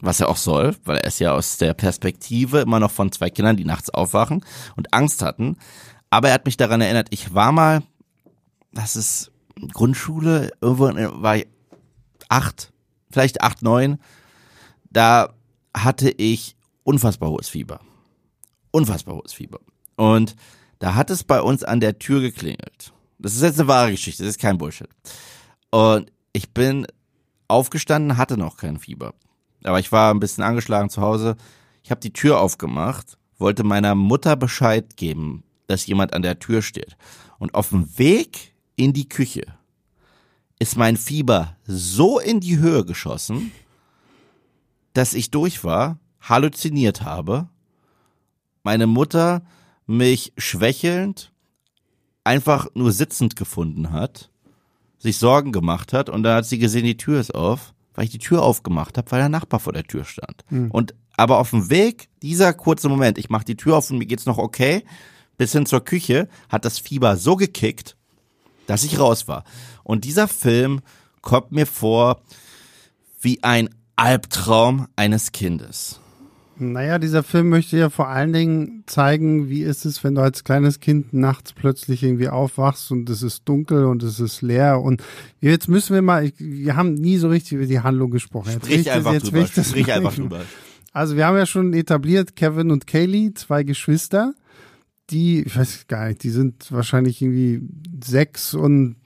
Was er auch soll, weil er ist ja aus der Perspektive immer noch von zwei Kindern, die nachts aufwachen und Angst hatten. Aber er hat mich daran erinnert, ich war mal, das ist Grundschule, irgendwo war ich acht, vielleicht acht, neun. Da hatte ich unfassbar hohes Fieber unfassbar hohes Fieber. Und da hat es bei uns an der Tür geklingelt. Das ist jetzt eine wahre Geschichte, das ist kein Bullshit. Und ich bin aufgestanden, hatte noch kein Fieber. Aber ich war ein bisschen angeschlagen zu Hause. Ich habe die Tür aufgemacht, wollte meiner Mutter Bescheid geben, dass jemand an der Tür steht. Und auf dem Weg in die Küche ist mein Fieber so in die Höhe geschossen, dass ich durch war, halluziniert habe, meine Mutter mich schwächelnd einfach nur sitzend gefunden hat, sich Sorgen gemacht hat und dann hat sie gesehen, die Tür ist auf, weil ich die Tür aufgemacht habe, weil der Nachbar vor der Tür stand. Hm. Und aber auf dem Weg, dieser kurze Moment, ich mache die Tür auf und mir geht's noch okay, bis hin zur Küche, hat das Fieber so gekickt, dass ich raus war. Und dieser Film kommt mir vor wie ein Albtraum eines Kindes. Naja, dieser Film möchte ja vor allen Dingen zeigen, wie ist es, wenn du als kleines Kind nachts plötzlich irgendwie aufwachst und es ist dunkel und es ist leer und jetzt müssen wir mal, wir haben nie so richtig über die Handlung gesprochen. Jetzt Sprich einfach jetzt drüber. Sprich einfach drüber. Also wir haben ja schon etabliert, Kevin und Kaylee, zwei Geschwister, die, ich weiß gar nicht, die sind wahrscheinlich irgendwie sechs und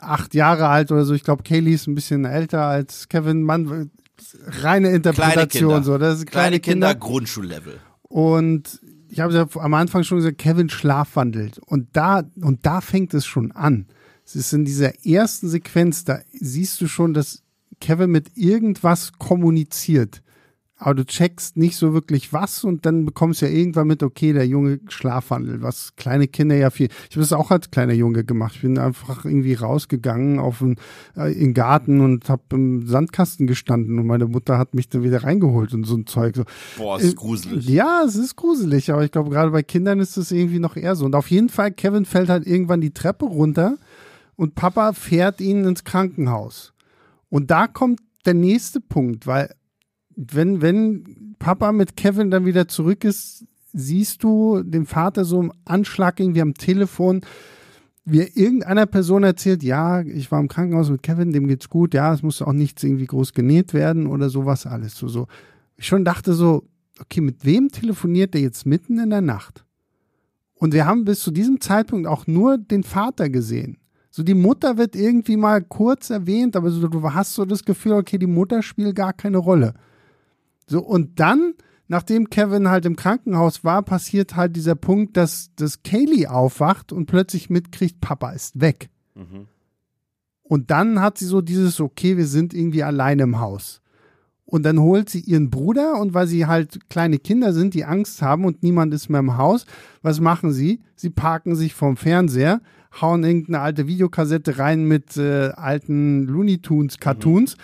acht Jahre alt oder so. Ich glaube, Kaylee ist ein bisschen älter als Kevin. Man, reine Kleine Interpretation, so. Das sind Kleine Kinder, Kinder. Grundschullevel. Und ich habe ja am Anfang schon gesagt, Kevin schlafwandelt. Und da, und da fängt es schon an. Es ist in dieser ersten Sequenz, da siehst du schon, dass Kevin mit irgendwas kommuniziert. Aber du checkst nicht so wirklich was und dann bekommst du ja irgendwann mit, okay, der Junge schlafwandelt, was kleine Kinder ja viel. Ich habe das auch als kleiner Junge gemacht. Ich bin einfach irgendwie rausgegangen auf den, äh, in den Garten und habe im Sandkasten gestanden und meine Mutter hat mich dann wieder reingeholt und so ein Zeug. So. Boah, Äh, ist gruselig. Ja, es ist gruselig, aber ich glaube, gerade bei Kindern ist es irgendwie noch eher so. Und auf jeden Fall, Kevin fällt halt irgendwann die Treppe runter und Papa fährt ihn ins Krankenhaus. Und da kommt der nächste Punkt, weil wenn, wenn Papa mit Kevin dann wieder zurück ist, siehst du den Vater so im Anschlag irgendwie am Telefon, wie er irgendeiner Person erzählt, ja, ich war im Krankenhaus mit Kevin, dem geht's gut, ja, es muss auch nichts irgendwie groß genäht werden oder sowas alles. So, so. Ich schon dachte so, okay, mit wem telefoniert der jetzt mitten in der Nacht? Und wir haben bis zu diesem Zeitpunkt auch nur den Vater gesehen. So die Mutter wird irgendwie mal kurz erwähnt, aber so, du hast so das Gefühl, okay, die Mutter spielt gar keine Rolle. So und dann, nachdem Kevin halt im Krankenhaus war, passiert halt dieser Punkt, dass, dass Kaylee aufwacht und plötzlich mitkriegt, Papa ist weg. Und dann hat sie so dieses, okay, wir sind irgendwie alleine im Haus. Und dann holt sie ihren Bruder und weil sie halt kleine Kinder sind, die Angst haben und niemand ist mehr im Haus, was machen sie? Sie parken sich vom Fernseher, hauen irgendeine alte Videokassette rein mit äh, alten Looney Tunes Cartoons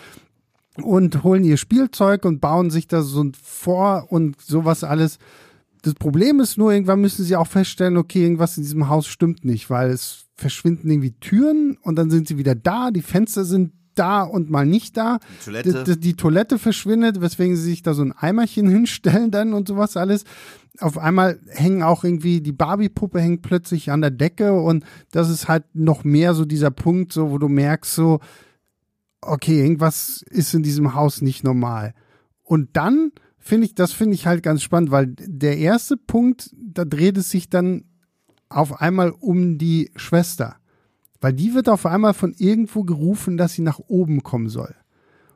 und holen ihr Spielzeug und bauen sich da so vor und sowas alles. Das Problem ist nur, irgendwann müssen sie auch feststellen, okay, irgendwas in diesem Haus stimmt nicht, weil es verschwinden irgendwie Türen und dann sind sie wieder da, die Fenster sind da und mal nicht da. Die Toilette. Die, die Toilette verschwindet, weswegen sie sich da so ein Eimerchen hinstellen dann und sowas alles. Auf einmal hängen auch irgendwie, die Barbie-Puppe hängt plötzlich an der Decke und das ist halt noch mehr so dieser Punkt, so, wo du merkst, so, okay, irgendwas ist in diesem Haus nicht normal. Und dann finde ich, das finde ich halt ganz spannend, weil der erste Punkt, da dreht es sich dann auf einmal um die Schwester. Weil die wird auf einmal von irgendwo gerufen, dass sie nach oben kommen soll.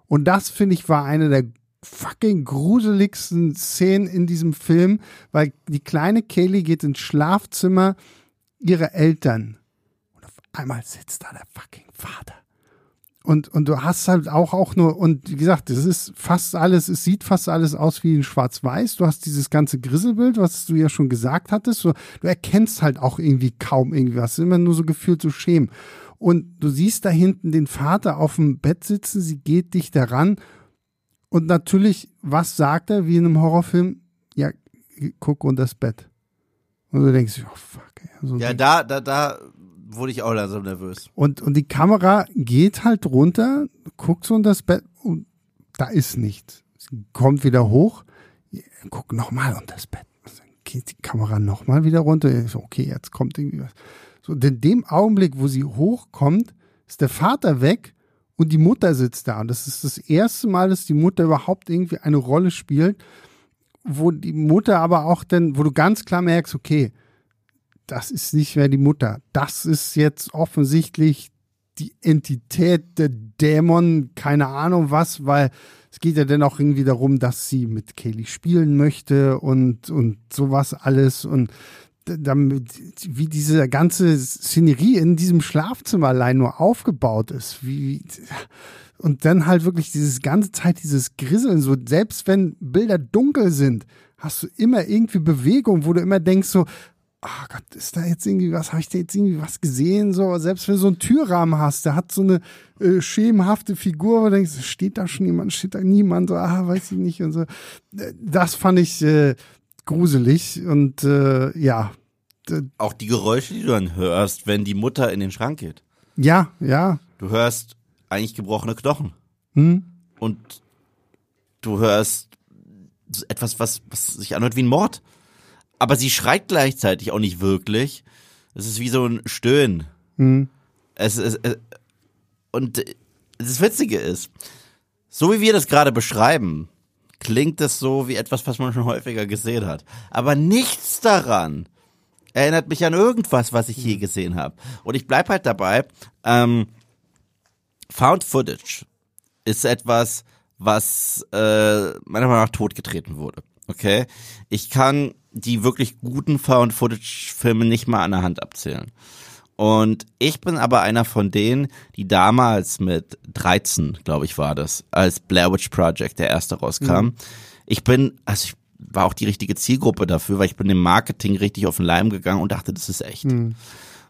Und das, finde ich, war eine der fucking gruseligsten Szenen in diesem Film, weil die kleine Kaylee geht ins Schlafzimmer ihrer Eltern. Und auf einmal sitzt da der fucking Vater. Und, und du hast halt auch, auch nur, und wie gesagt, es ist fast alles, es sieht fast alles aus wie in Schwarz-Weiß. Du hast dieses ganze Grisselbild, was du ja schon gesagt hattest. So, du erkennst halt auch irgendwie kaum irgendwas. Immer nur so gefühlt so schämen. Und du siehst da hinten den Vater auf dem Bett sitzen, sie geht dich daran. Und natürlich, was sagt er, wie in einem Horrorfilm? Ja, guck unter das Bett. Und du denkst, oh fuck. Ey. Also Ja, da, da, da wurde ich auch langsam nervös. und, und die Kamera geht halt runter, guckt so unter das Bett und da ist nichts. Sie kommt wieder hoch, guckt nochmal unter das Bett. Dann geht die Kamera nochmal wieder runter. So, okay, jetzt kommt irgendwie was. So, in dem Augenblick, wo sie hochkommt, ist der Vater weg und die Mutter sitzt da. Und das ist das erste Mal, dass die Mutter überhaupt irgendwie eine Rolle spielt, wo die Mutter aber auch dann, wo du ganz klar merkst, okay, das ist nicht mehr die Mutter. Das ist jetzt offensichtlich die Entität der Dämon, keine Ahnung was, weil es geht ja dann auch irgendwie darum, dass sie mit Kaylee spielen möchte und, und sowas alles. Und damit, wie diese ganze Szenerie in diesem Schlafzimmer allein nur aufgebaut ist. Wie, und dann halt wirklich dieses ganze Zeit dieses Grisseln, so selbst wenn Bilder dunkel sind, hast du immer irgendwie Bewegung, wo du immer denkst so, oh Gott, ist da jetzt irgendwie was, habe ich da jetzt irgendwie was gesehen? So, selbst wenn du so einen Türrahmen hast, der hat so eine äh, schemenhafte Figur, wo du denkst, steht da schon jemand, steht da niemand, so, ah, weiß ich nicht und so. Äh, das fand ich äh, gruselig und äh, ja. Auch die Geräusche, die du dann hörst, wenn die Mutter in den Schrank geht. Ja, ja. Du hörst eigentlich gebrochene Knochen. Hm? Und du hörst etwas, was, was sich anhört wie ein Mord. Aber sie schreit gleichzeitig auch nicht wirklich. Es ist wie so ein Stöhnen. Hm. Es, es, es, und das Witzige ist, so wie wir das gerade beschreiben, klingt es so wie etwas, was man schon häufiger gesehen hat. Aber nichts daran erinnert mich an irgendwas, was ich je gesehen habe. Und ich bleib halt dabei, ähm, Found Footage ist etwas, was äh, meiner Meinung nach totgetreten wurde. Okay? Ich kann die wirklich guten Found Footage Filme nicht mal an der Hand abzählen. Und ich bin aber einer von denen, die damals mit 13, glaube ich, war das, als Blair Witch Project der erste rauskam. Mhm. Ich bin, also ich war auch die richtige Zielgruppe dafür, weil ich bin im Marketing richtig auf den Leim gegangen und dachte, das ist echt. Mhm.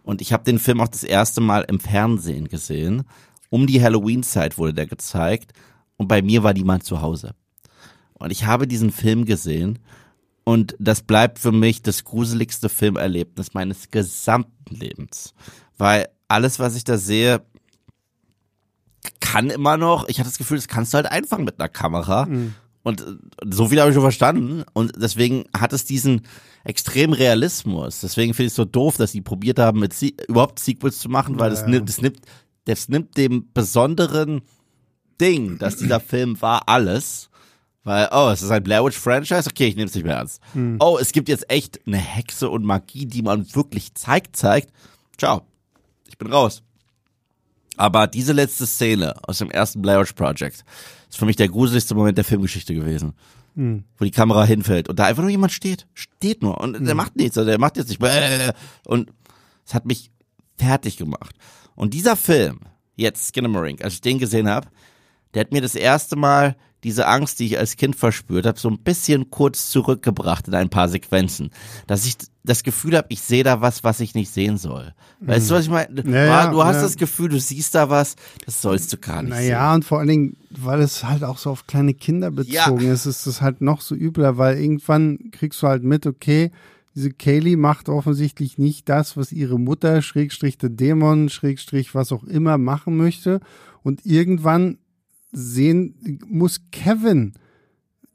Und ich habe den Film auch das erste Mal im Fernsehen gesehen. Um die Halloween-Zeit wurde der gezeigt und bei mir war niemand zu Hause. Und ich habe diesen Film gesehen und das bleibt für mich das gruseligste Filmerlebnis meines gesamten Lebens. Weil alles, was ich da sehe, kann immer noch, ich hatte das Gefühl, das kannst du halt einfangen mit einer Kamera. Mhm. Und äh, so viel habe ich schon verstanden. Und deswegen hat es diesen extremen Realismus. Deswegen finde ich es so doof, dass sie probiert haben, mit Sie überhaupt Sequels zu machen, weil ja, das, nimmt, das nimmt, das nimmt dem besonderen Ding, dass dieser Film war, alles weil, oh, es ist ein Blair Witch Franchise? Okay, ich nehme es nicht mehr ernst. Hm. Oh, es gibt jetzt echt eine Hexe und Magie, die man wirklich zeigt, zeigt. Ciao. Ich bin raus. Aber diese letzte Szene aus dem ersten Blair Witch Project ist für mich der gruseligste Moment der Filmgeschichte gewesen. Hm. Wo die Kamera hinfällt und da einfach nur jemand steht. Steht nur. Und hm. der macht nichts. Also der macht jetzt nicht. Und es hat mich fertig gemacht. Und dieser Film, jetzt Skinamarink, als ich den gesehen habe, der hat mir das erste Mal diese Angst, die ich als Kind verspürt habe, so ein bisschen kurz zurückgebracht in ein paar Sequenzen. Dass ich das Gefühl habe, ich sehe da was, was ich nicht sehen soll. Weißt du, was ich meine? Ja, du hast ja. das Gefühl, du siehst da was, das sollst du gar nicht naja, sehen. und vor allen Dingen, weil es halt auch so auf kleine Kinder bezogen ist, ist es halt noch so übler, weil irgendwann kriegst du halt mit, okay, diese Kaylee macht offensichtlich nicht das, was ihre Mutter, Schrägstrich der Dämon, Schrägstrich was auch immer machen möchte. Und irgendwann sehen muss Kevin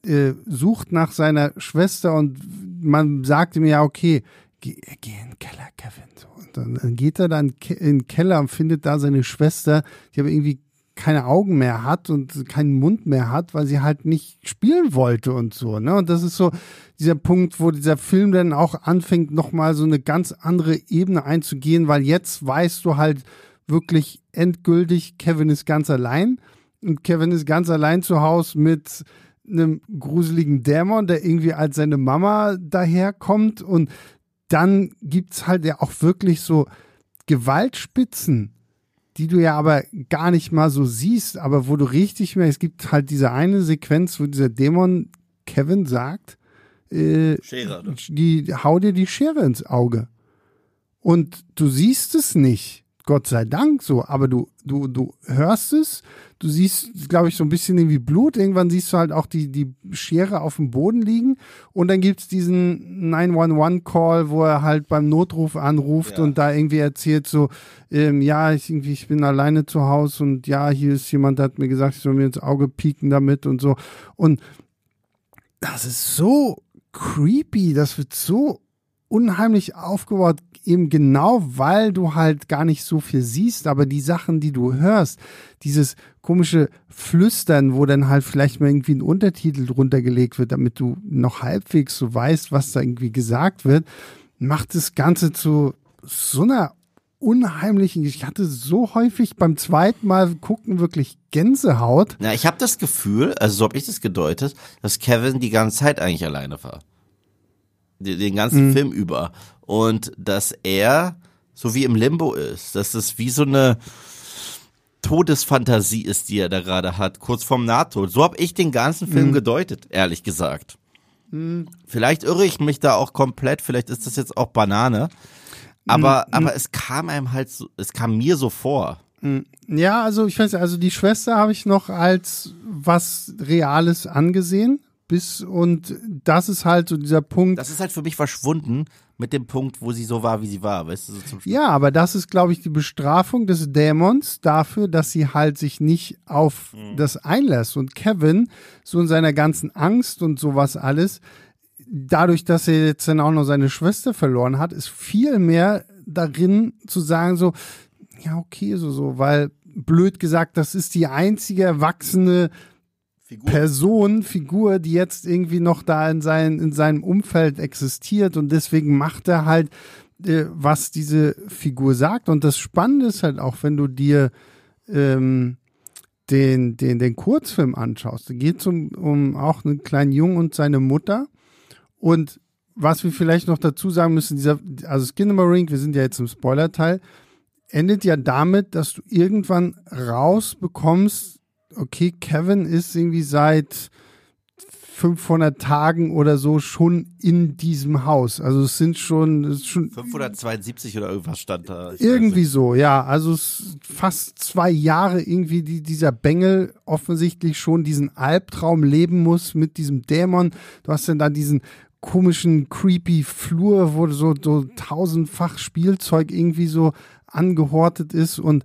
äh, sucht nach seiner Schwester und man sagte mir ja, okay, geh, geh in den Keller, Kevin. So, und dann, dann geht er dann in den Keller und findet da seine Schwester, die aber irgendwie keine Augen mehr hat und keinen Mund mehr hat, weil sie halt nicht spielen wollte und so. Ne? Und das ist so dieser Punkt, wo dieser Film dann auch anfängt, nochmal so eine ganz andere Ebene einzugehen, weil jetzt weißt du halt wirklich endgültig, Kevin ist ganz allein und Kevin ist ganz allein zu Hause mit einem gruseligen Dämon, der irgendwie als seine Mama daherkommt. Und dann gibt es halt ja auch wirklich so Gewaltspitzen, die du ja aber gar nicht mal so siehst, aber wo du richtig mehr, es gibt halt diese eine Sequenz, wo dieser Dämon Kevin sagt, äh, Schere, die hau dir die Schere ins Auge. Und du siehst es nicht. Gott sei Dank so, aber du, du, du hörst es, du siehst, glaube ich, so ein bisschen irgendwie Blut, irgendwann siehst du halt auch die, die Schere auf dem Boden liegen und dann gibt's diesen 911-Call, wo er halt beim Notruf anruft ja. und da irgendwie erzählt so, ähm, ja, ich, irgendwie, ich bin alleine zu Hause und ja, hier ist jemand, der hat mir gesagt, ich soll mir ins Auge pieken damit und so und das ist so creepy, das wird so unheimlich aufgebaut, eben genau, weil du halt gar nicht so viel siehst, aber die Sachen, die du hörst, dieses komische Flüstern, wo dann halt vielleicht mal irgendwie ein Untertitel drunter gelegt wird, damit du noch halbwegs so weißt, was da irgendwie gesagt wird, macht das Ganze zu so einer unheimlichen, ich hatte so häufig beim zweiten Mal gucken wirklich Gänsehaut. Ja, ich habe das Gefühl, also so habe ich das gedeutet, dass Kevin die ganze Zeit eigentlich alleine war. Den ganzen mhm. Film über. und dass er so wie im Limbo ist, dass es wie so eine Todesfantasie ist, die er da gerade hat, kurz vorm Nahtod. So habe ich den ganzen Film mhm. gedeutet, ehrlich gesagt. Mhm. Vielleicht irre ich mich da auch komplett, vielleicht ist das jetzt auch Banane. Aber, mhm. aber es kam einem halt so, es kam mir so vor. Mhm. Ja, also ich weiß, also die Schwester habe ich noch als was Reales angesehen. Bis und das ist halt so dieser Punkt. Das ist halt für mich verschwunden mit dem Punkt, wo sie so war, wie sie war, weißt du, so zum Schluss. Ja, aber das ist, glaube ich, die Bestrafung des Dämons dafür, dass sie halt sich nicht auf mhm. das einlässt. Und Kevin, so in seiner ganzen Angst und sowas alles, dadurch, dass er jetzt dann auch noch seine Schwester verloren hat, ist viel mehr darin zu sagen so, ja, okay, so, so, weil blöd gesagt, das ist die einzige erwachsene Figur. Person, Figur, die jetzt irgendwie noch da in, sein, in seinem Umfeld existiert und deswegen macht er halt, äh, was diese Figur sagt. Und das Spannende ist halt auch, wenn du dir ähm, den, den, den Kurzfilm anschaust, da geht es um, um auch einen kleinen Jungen und seine Mutter und was wir vielleicht noch dazu sagen müssen, dieser, also Skinamarink, wir sind ja jetzt im Spoiler-Teil, endet ja damit, dass du irgendwann rausbekommst, okay, Kevin ist irgendwie seit 500 Tagen oder so schon in diesem Haus. Also es sind schon, es schon 572 oder irgendwas stand da. Irgendwie so, ja. Also es fast zwei Jahre irgendwie die, dieser Bengel offensichtlich schon diesen Albtraum leben muss mit diesem Dämon. Du hast dann da diesen komischen, creepy Flur, wo so, so tausendfach Spielzeug irgendwie so angehortet ist und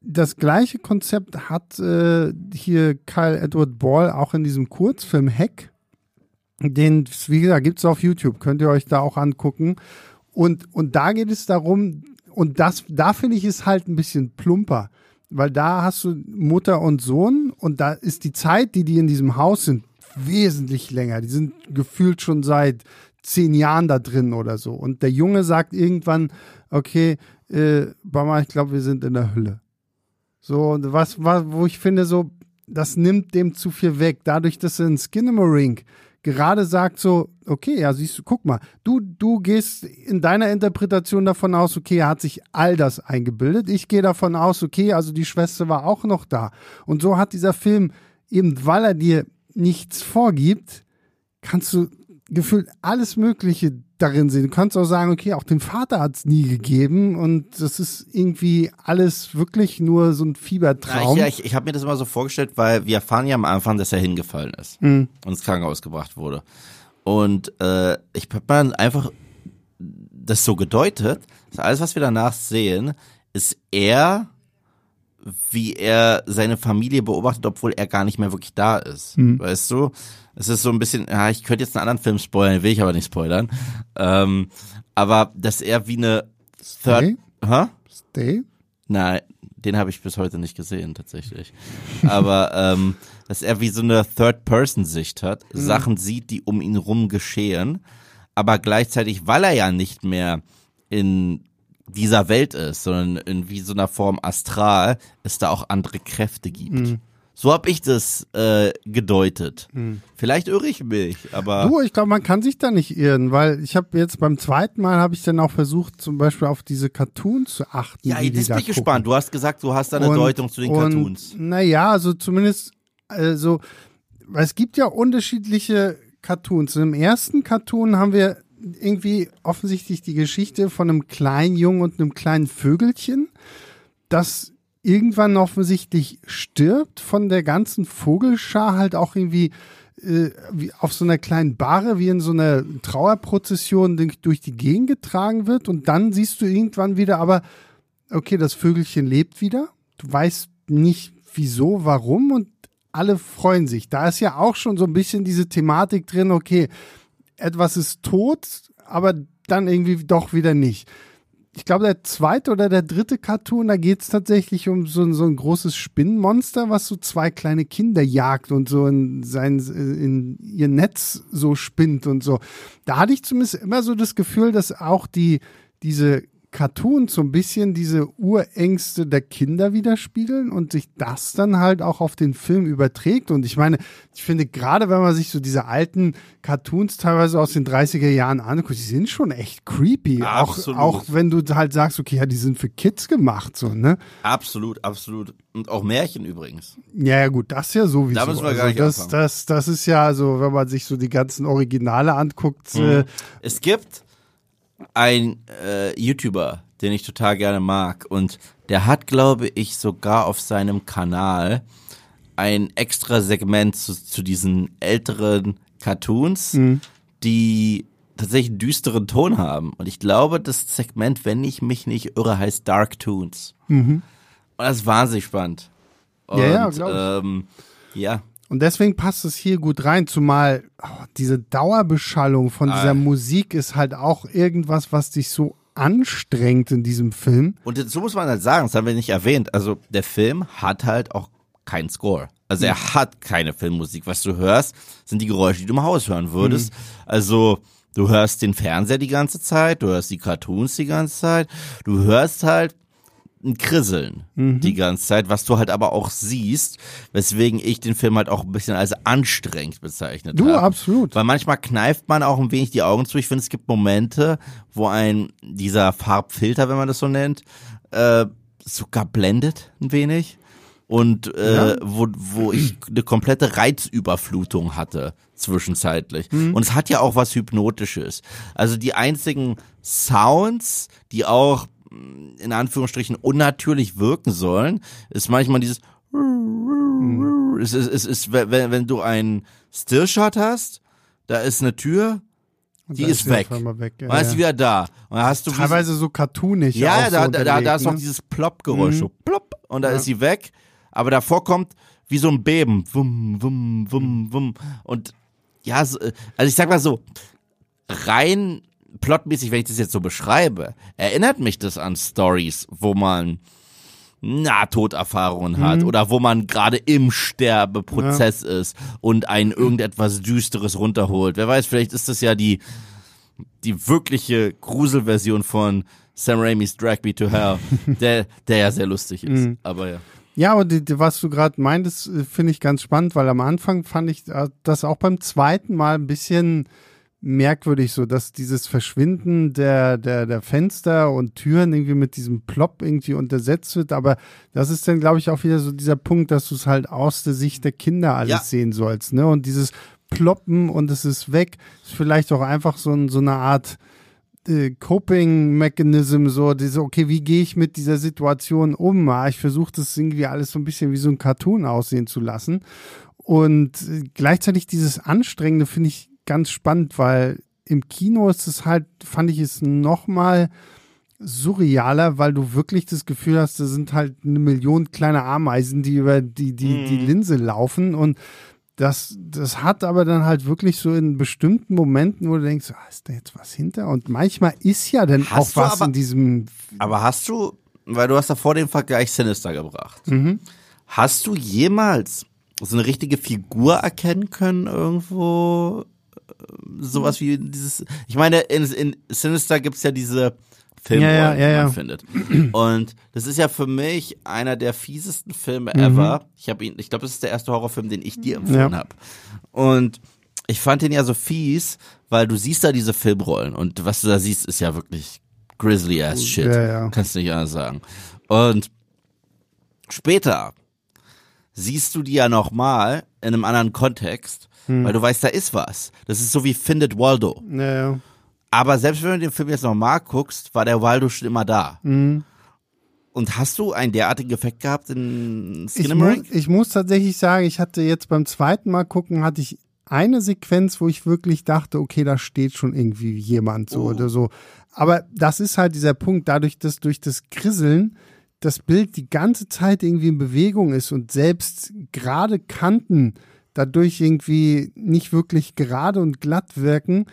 das gleiche Konzept hat äh, hier Kyle Edward Ball auch in diesem Kurzfilm Hack. Den, wie gesagt, gibt's auf YouTube, könnt ihr euch da auch angucken. Und, und da geht es darum, und das, da finde ich es halt ein bisschen plumper, weil da hast du Mutter und Sohn und da ist die Zeit, die die in diesem Haus sind, wesentlich länger. Die sind gefühlt schon seit zehn Jahren da drin oder so. Und der Junge sagt irgendwann, okay, äh, Mama, ich glaube, wir sind in der Hölle. So, was, was, wo ich finde, so, das nimmt dem zu viel weg. Dadurch, dass er in Skinnamarink gerade sagt so, okay, ja, siehst du, guck mal, du, du gehst in deiner Interpretation davon aus, okay, er hat sich all das eingebildet. Ich gehe davon aus, okay, also die Schwester war auch noch da. Und so hat dieser Film eben, weil er dir nichts vorgibt, kannst du gefühlt alles Mögliche darin sehen. Du kannst auch sagen, okay, auch den Vater hat es nie gegeben und das ist irgendwie alles wirklich nur so ein Fiebertraum. Ja, ich, ich, ich habe mir das immer so vorgestellt, weil wir erfahren ja am Anfang, dass er hingefallen ist mhm. und ins Krankenhaus gebracht wurde. Und äh, ich habe dann einfach das so gedeutet, dass alles, was wir danach sehen, ist er wie er seine Familie beobachtet, obwohl er gar nicht mehr wirklich da ist. Mhm. Weißt du? Es ist so ein bisschen, ja, ich könnte jetzt einen anderen Film spoilern, will ich aber nicht spoilern. Ähm, aber dass er wie eine Third. Stay? Hä? Stay? Nein, den habe ich bis heute nicht gesehen, tatsächlich. aber ähm, dass er wie so eine Third-Person-Sicht hat, mhm. Sachen sieht, die um ihn rum geschehen, aber gleichzeitig, weil er ja nicht mehr in dieser Welt ist, sondern in wie so einer Form astral, es da auch andere Kräfte gibt. Mhm. So habe ich das äh, gedeutet. Mhm. Vielleicht irre ich mich, aber. Du, ich glaube, man kann sich da nicht irren, weil ich habe jetzt beim zweiten Mal habe ich dann auch versucht, zum Beispiel auf diese Cartoons zu achten. Ja, jetzt bin ich gespannt. Du hast gesagt, du hast da eine und, Deutung zu den und, Cartoons. Naja, also zumindest, also, es gibt ja unterschiedliche Cartoons. Im ersten Cartoon haben wir irgendwie offensichtlich die Geschichte von einem kleinen Jungen und einem kleinen Vögelchen, das irgendwann offensichtlich stirbt, von der ganzen Vogelschar halt auch irgendwie äh, auf so einer kleinen Bahre, wie in so einer Trauerprozession durch die Gegend getragen wird. Und dann siehst du irgendwann wieder, aber okay, das Vögelchen lebt wieder. Du weißt nicht wieso, warum und alle freuen sich. Da ist ja auch schon so ein bisschen diese Thematik drin, okay, etwas ist tot, aber dann irgendwie doch wieder nicht. Ich glaube, der zweite oder der dritte Cartoon, da geht es tatsächlich um so, so ein großes Spinnenmonster, was so zwei kleine Kinder jagt und so in, sein, in ihr Netz so spinnt und so. Da hatte ich zumindest immer so das Gefühl, dass auch die, diese Cartoons so ein bisschen diese Urängste der Kinder widerspiegeln und sich das dann halt auch auf den Film überträgt. Und ich meine, ich finde, gerade wenn man sich so diese alten Cartoons teilweise aus den 30er Jahren anguckt, die sind schon echt creepy. Auch, Absolut. auch wenn du halt sagst, okay, ja, die sind für Kids gemacht, so, ne? Absolut, absolut. Und auch Märchen übrigens. Ja, ja, gut, das ja sowieso. Da müssen wir also gar nicht das, anfangen. das, das ist ja, also, wenn man sich so die ganzen Originale anguckt, äh, Es gibt einen äh, YouTuber, den ich total gerne mag und der hat, glaube ich, sogar auf seinem Kanal ein extra Segment zu, zu diesen älteren Cartoons, die tatsächlich einen düsteren Ton haben. Und ich glaube, das Segment, wenn ich mich nicht irre, heißt Dark Toons. Und das ist wahnsinnig spannend. Und, Ja, ja, ähm, ja, Und deswegen passt es hier gut rein, zumal oh, diese Dauerbeschallung von dieser Ah. Musik ist halt auch irgendwas, was dich so anstrengt in diesem Film. Und so muss man halt sagen, das haben wir nicht erwähnt. Also der Film hat halt auch keinen Score. Also er hat keine Filmmusik. Was du hörst, sind die Geräusche, die du im Haus hören würdest. Also du hörst den Fernseher die ganze Zeit, du hörst die Cartoons die ganze Zeit, du hörst halt ein Krisseln die ganze Zeit, was du halt aber auch siehst, weswegen ich den Film halt auch ein bisschen als anstrengend bezeichnet Du, habe. absolut. Weil manchmal kneift man auch ein wenig die Augen zu. Ich finde, es gibt Momente, wo ein dieser Farbfilter, wenn man das so nennt, äh, sogar blendet ein wenig. Und äh, wo, wo ich eine komplette Reizüberflutung hatte zwischenzeitlich. Und es hat ja auch was Hypnotisches. Also die einzigen Sounds, die auch in Anführungsstrichen unnatürlich wirken sollen, ist manchmal dieses es ist, es ist, wenn, wenn du einen Stillshot hast, da ist eine Tür, die da ist sie weg. weg. Ja, dann ist ja. sie wieder da. Und dann hast du Teilweise so cartoonig. ja, ja, so da, da, da, da ist noch ne? dieses Plopp-Geräusch, so plopp, und da ist sie weg. Aber davor kommt wie so ein Beben, wum, wum, wum, wum. Und ja, so, also ich sag mal so, rein plotmäßig, wenn ich das jetzt so beschreibe, erinnert mich das an Stories, wo man Nahtoderfahrungen hat oder wo man gerade im Sterbeprozess ist und einen irgendetwas Düsteres runterholt. Wer weiß, vielleicht ist das ja die, die wirkliche Gruselversion von Sam Raimis Drag Me to Hell, der, der ja sehr lustig ist. Aber ja. Ja, aber die, die, was du gerade meintest, äh, finde ich ganz spannend, weil am Anfang fand ich äh, das auch beim zweiten Mal ein bisschen merkwürdig, so dass dieses Verschwinden der, der, der Fenster und Türen irgendwie mit diesem Plop irgendwie untersetzt wird. Aber das ist dann, glaube ich, auch wieder so dieser Punkt, dass du es halt aus der Sicht der Kinder alles Ja. sehen sollst. Ne? Und dieses Ploppen und es ist weg, ist vielleicht auch einfach so, ein, so eine Art äh, Coping-Mechanism, so diese, okay, wie gehe ich mit dieser Situation um? Ah, ich versuche das irgendwie alles so ein bisschen wie so ein Cartoon aussehen zu lassen. Und äh, gleichzeitig dieses Anstrengende finde ich ganz spannend, weil im Kino ist es halt, fand ich es noch mal surrealer, weil du wirklich das Gefühl hast, da sind halt eine Million kleine Ameisen, die über die, die, die Linse laufen und das, das hat aber dann halt wirklich so in bestimmten Momenten, wo du denkst, ah, ist da jetzt was hinter? Und manchmal ist ja dann Hast auch was aber- in diesem, Aber hast du, weil du hast da vor den Vergleich Sinister gebracht, Mhm. hast du jemals so eine richtige Figur erkennen können irgendwo? Sowas wie dieses, ich meine, in, in Sinister gibt's ja diese Filmrollen, Ja, ja, ja, die man findet. Und das ist ja für mich einer der fiesesten Filme Mhm. ever. Ich habe ihn, ich glaube, das ist der erste Horrorfilm, den ich dir empfohlen habe. Und ich fand den ja so fies, weil du siehst da diese Filmrollen und was du da siehst, ist ja wirklich grizzly ass shit. Kannst nicht anders sagen. Und später siehst du die ja nochmal in einem anderen Kontext, Hm. weil du weißt, da ist was. Das ist so wie Findet Waldo. naja, Aber selbst wenn du den Film jetzt nochmal guckst, war der Waldo schon immer da. Hm. Und hast du einen derartigen Effekt gehabt in ich, mu Skinamarink? ich muss tatsächlich sagen, ich hatte jetzt beim zweiten Mal gucken, hatte ich eine Sequenz, wo ich wirklich dachte, okay, da steht schon irgendwie jemand so Oh. oder so. Aber das ist halt dieser Punkt, dadurch, dass durch das Krisseln das Bild die ganze Zeit irgendwie in Bewegung ist und selbst gerade Kanten dadurch irgendwie nicht wirklich gerade und glatt wirken,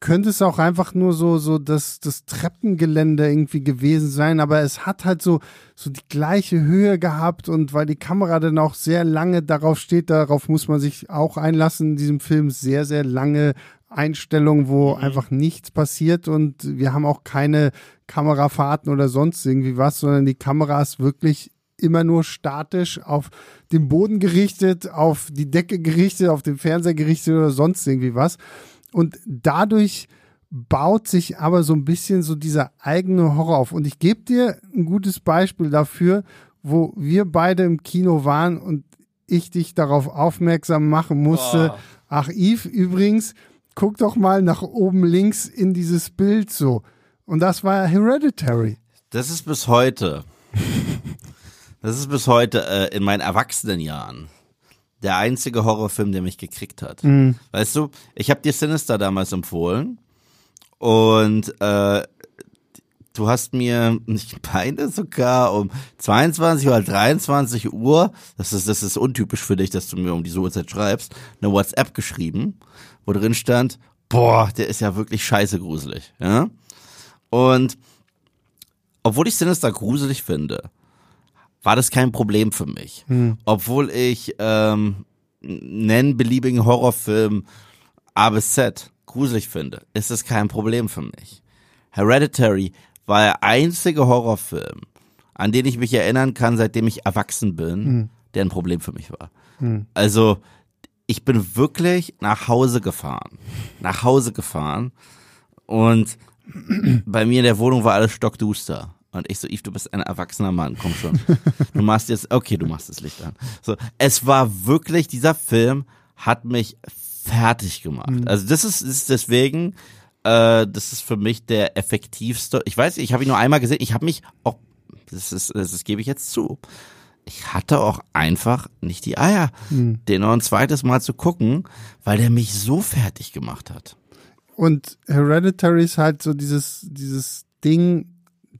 könnte es auch einfach nur so, so das, das Treppengelände irgendwie gewesen sein, aber es hat halt so, so die gleiche Höhe gehabt und weil die Kamera dann auch sehr lange darauf steht, darauf muss man sich auch einlassen in diesem Film, sehr, sehr lange Einstellungen, wo einfach nichts passiert und wir haben auch keine Kamerafahrten oder sonst irgendwie was, sondern die Kamera ist wirklich immer nur statisch auf den Boden gerichtet, auf die Decke gerichtet, auf den Fernseher gerichtet oder sonst irgendwie was. Und dadurch baut sich aber so ein bisschen so dieser eigene Horror auf. Und ich gebe dir ein gutes Beispiel dafür, wo wir beide im Kino waren und ich dich darauf aufmerksam machen musste. Oh. Ach, Yves, übrigens, guck doch mal nach oben links in dieses Bild so. Und das war Hereditary. Das ist bis heute. Das ist bis heute äh, in meinen Erwachsenenjahren der einzige Horrorfilm, der mich gekriegt hat. Weißt du, ich habe dir Sinister damals empfohlen und äh, du hast mir, ich meine sogar um 22 oder 23 Uhr, das ist, das ist untypisch für dich, dass du mir um diese Uhrzeit schreibst, eine WhatsApp geschrieben, wo drin stand, boah, der ist ja wirklich scheiße gruselig, ja. Und obwohl ich Sinister gruselig finde, war das kein Problem für mich. Obwohl ich ähm, nennen beliebigen Horrorfilm A bis Z gruselig finde, ist es kein Problem für mich. Hereditary war der einzige Horrorfilm, an den ich mich erinnern kann, seitdem ich erwachsen bin, der ein Problem für mich war. Also ich bin wirklich nach Hause gefahren, nach Hause gefahren und bei mir in der Wohnung war alles stockduster. Und ich so, Yves, du bist ein erwachsener Mann, komm schon. Du machst jetzt, okay, du machst das Licht an. So, es war wirklich, dieser Film hat mich fertig gemacht. Also das ist, das ist deswegen, äh, das ist für mich der effektivste. Ich weiß, ich habe ihn nur einmal gesehen. Ich habe mich auch, das ist, das, das gebe ich jetzt zu. Ich hatte auch einfach nicht die Eier, den noch ein zweites Mal zu gucken, weil der mich so fertig gemacht hat. Und Hereditary ist halt so dieses, dieses Ding,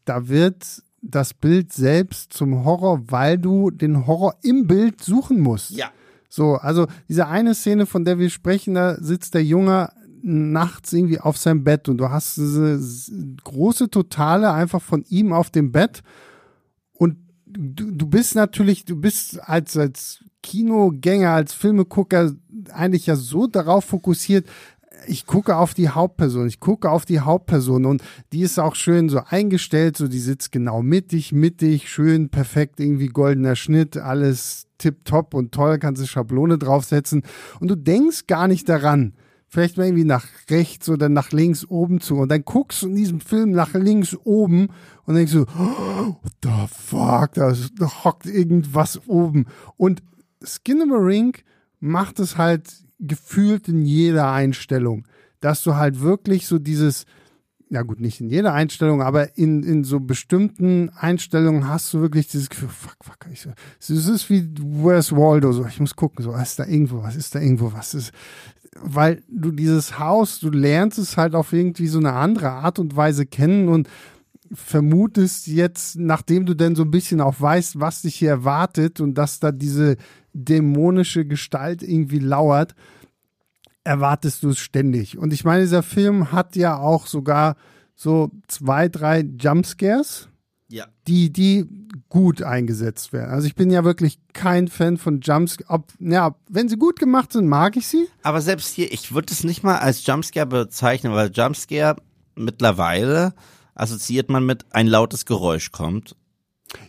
da wird das Bild selbst zum Horror, weil du den Horror im Bild suchen musst. Ja. So, also diese eine Szene, von der wir sprechen, da sitzt der Junge nachts irgendwie auf seinem Bett und du hast diese große Totale einfach von ihm auf dem Bett und du, du bist natürlich, du bist als, als Kinogänger, als Filmegucker eigentlich ja so darauf fokussiert, ich gucke auf die Hauptperson, ich gucke auf die Hauptperson und die ist auch schön so eingestellt, so die sitzt genau mittig, mittig, schön, perfekt, irgendwie goldener Schnitt, alles tipptopp und toll, kannst du Schablone draufsetzen. Und du denkst gar nicht daran, vielleicht mal irgendwie nach rechts oder nach links oben zu und dann guckst du in diesem Film nach links oben und denkst du, oh, what the fuck, da hockt irgendwas oben. Und Skinamarink macht es halt gefühlt in jeder Einstellung, dass du halt wirklich so dieses, ja gut, nicht in jeder Einstellung, aber in, in so bestimmten Einstellungen hast du wirklich dieses Gefühl, fuck, fuck, ich, es ist wie Where's Waldo, so, ich muss gucken, so, ist da irgendwo was, ist da irgendwo was, ist, weil du dieses Haus, du lernst es halt auf irgendwie so eine andere Art und Weise kennen und vermutest jetzt, nachdem du denn so ein bisschen auch weißt, was dich hier erwartet und dass da diese dämonische Gestalt irgendwie lauert, erwartest du es ständig. Und ich meine, dieser Film hat ja auch sogar so zwei, drei Jumpscares, Ja. die, die gut eingesetzt werden. Also ich bin ja wirklich kein Fan von Jumpscares. Ob, ja, wenn sie gut gemacht sind, mag ich sie. Aber selbst hier, ich würde es nicht mal als Jumpscare bezeichnen, weil Jumpscare mittlerweile assoziiert man mit ein lautes Geräusch kommt.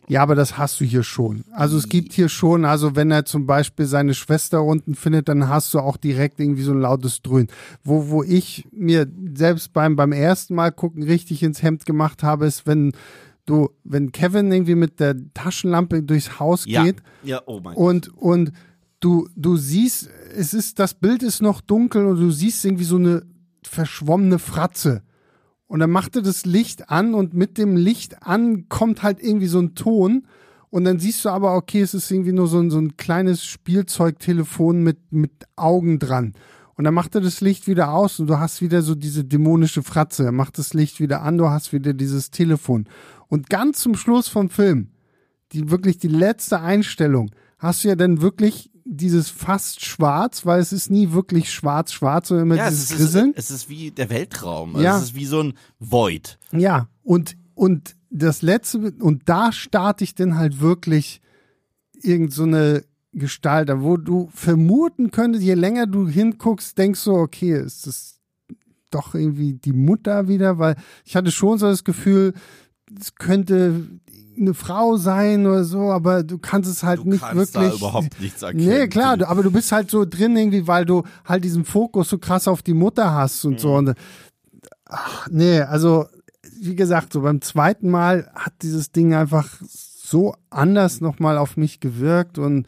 Ja, aber das hast du hier schon. Also es gibt hier schon, also wenn er zum Beispiel seine Schwester unten findet, dann hast du auch direkt irgendwie so ein lautes Dröhnen. Wo, wo ich mir selbst beim, beim ersten Mal gucken richtig ins Hemd gemacht habe, ist, wenn du, wenn Kevin irgendwie mit der Taschenlampe durchs Haus Ja. geht Ja, oh mein und, und du, du siehst, es ist, das Bild ist noch dunkel und du siehst irgendwie so eine verschwommene Fratze. Und dann macht er das Licht an und mit dem Licht an kommt halt irgendwie so ein Ton. Und dann siehst du aber, okay, es ist irgendwie nur so ein, so ein kleines Spielzeugtelefon mit, mit Augen dran. Und dann macht er das Licht wieder aus und du hast wieder so diese dämonische Fratze. Er macht das Licht wieder an, du hast wieder dieses Telefon. Und ganz zum Schluss vom Film, die wirklich die letzte Einstellung, hast du ja dann wirklich dieses fast schwarz, weil es ist nie wirklich schwarz-schwarz, sondern immer Ja, dieses es ist, Grisseln. es ist wie der Weltraum. Also Ja. Es ist wie so ein Void. Ja, und, und das letzte, und da starte ich dann halt wirklich irgend so eine Gestalt, wo du vermuten könntest, je länger du hinguckst, denkst du, okay, ist das doch irgendwie die Mutter wieder, weil ich hatte schon so das Gefühl, es könnte eine Frau sein oder so, aber du kannst es halt Du nicht kannst wirklich. da überhaupt nichts erkennen. Nee, klar, du, aber du bist halt so drin irgendwie, weil du halt diesen Fokus so krass auf die Mutter hast und Mhm. so. Und, ach, nee, also wie gesagt, so beim zweiten Mal hat dieses Ding einfach so anders nochmal auf mich gewirkt und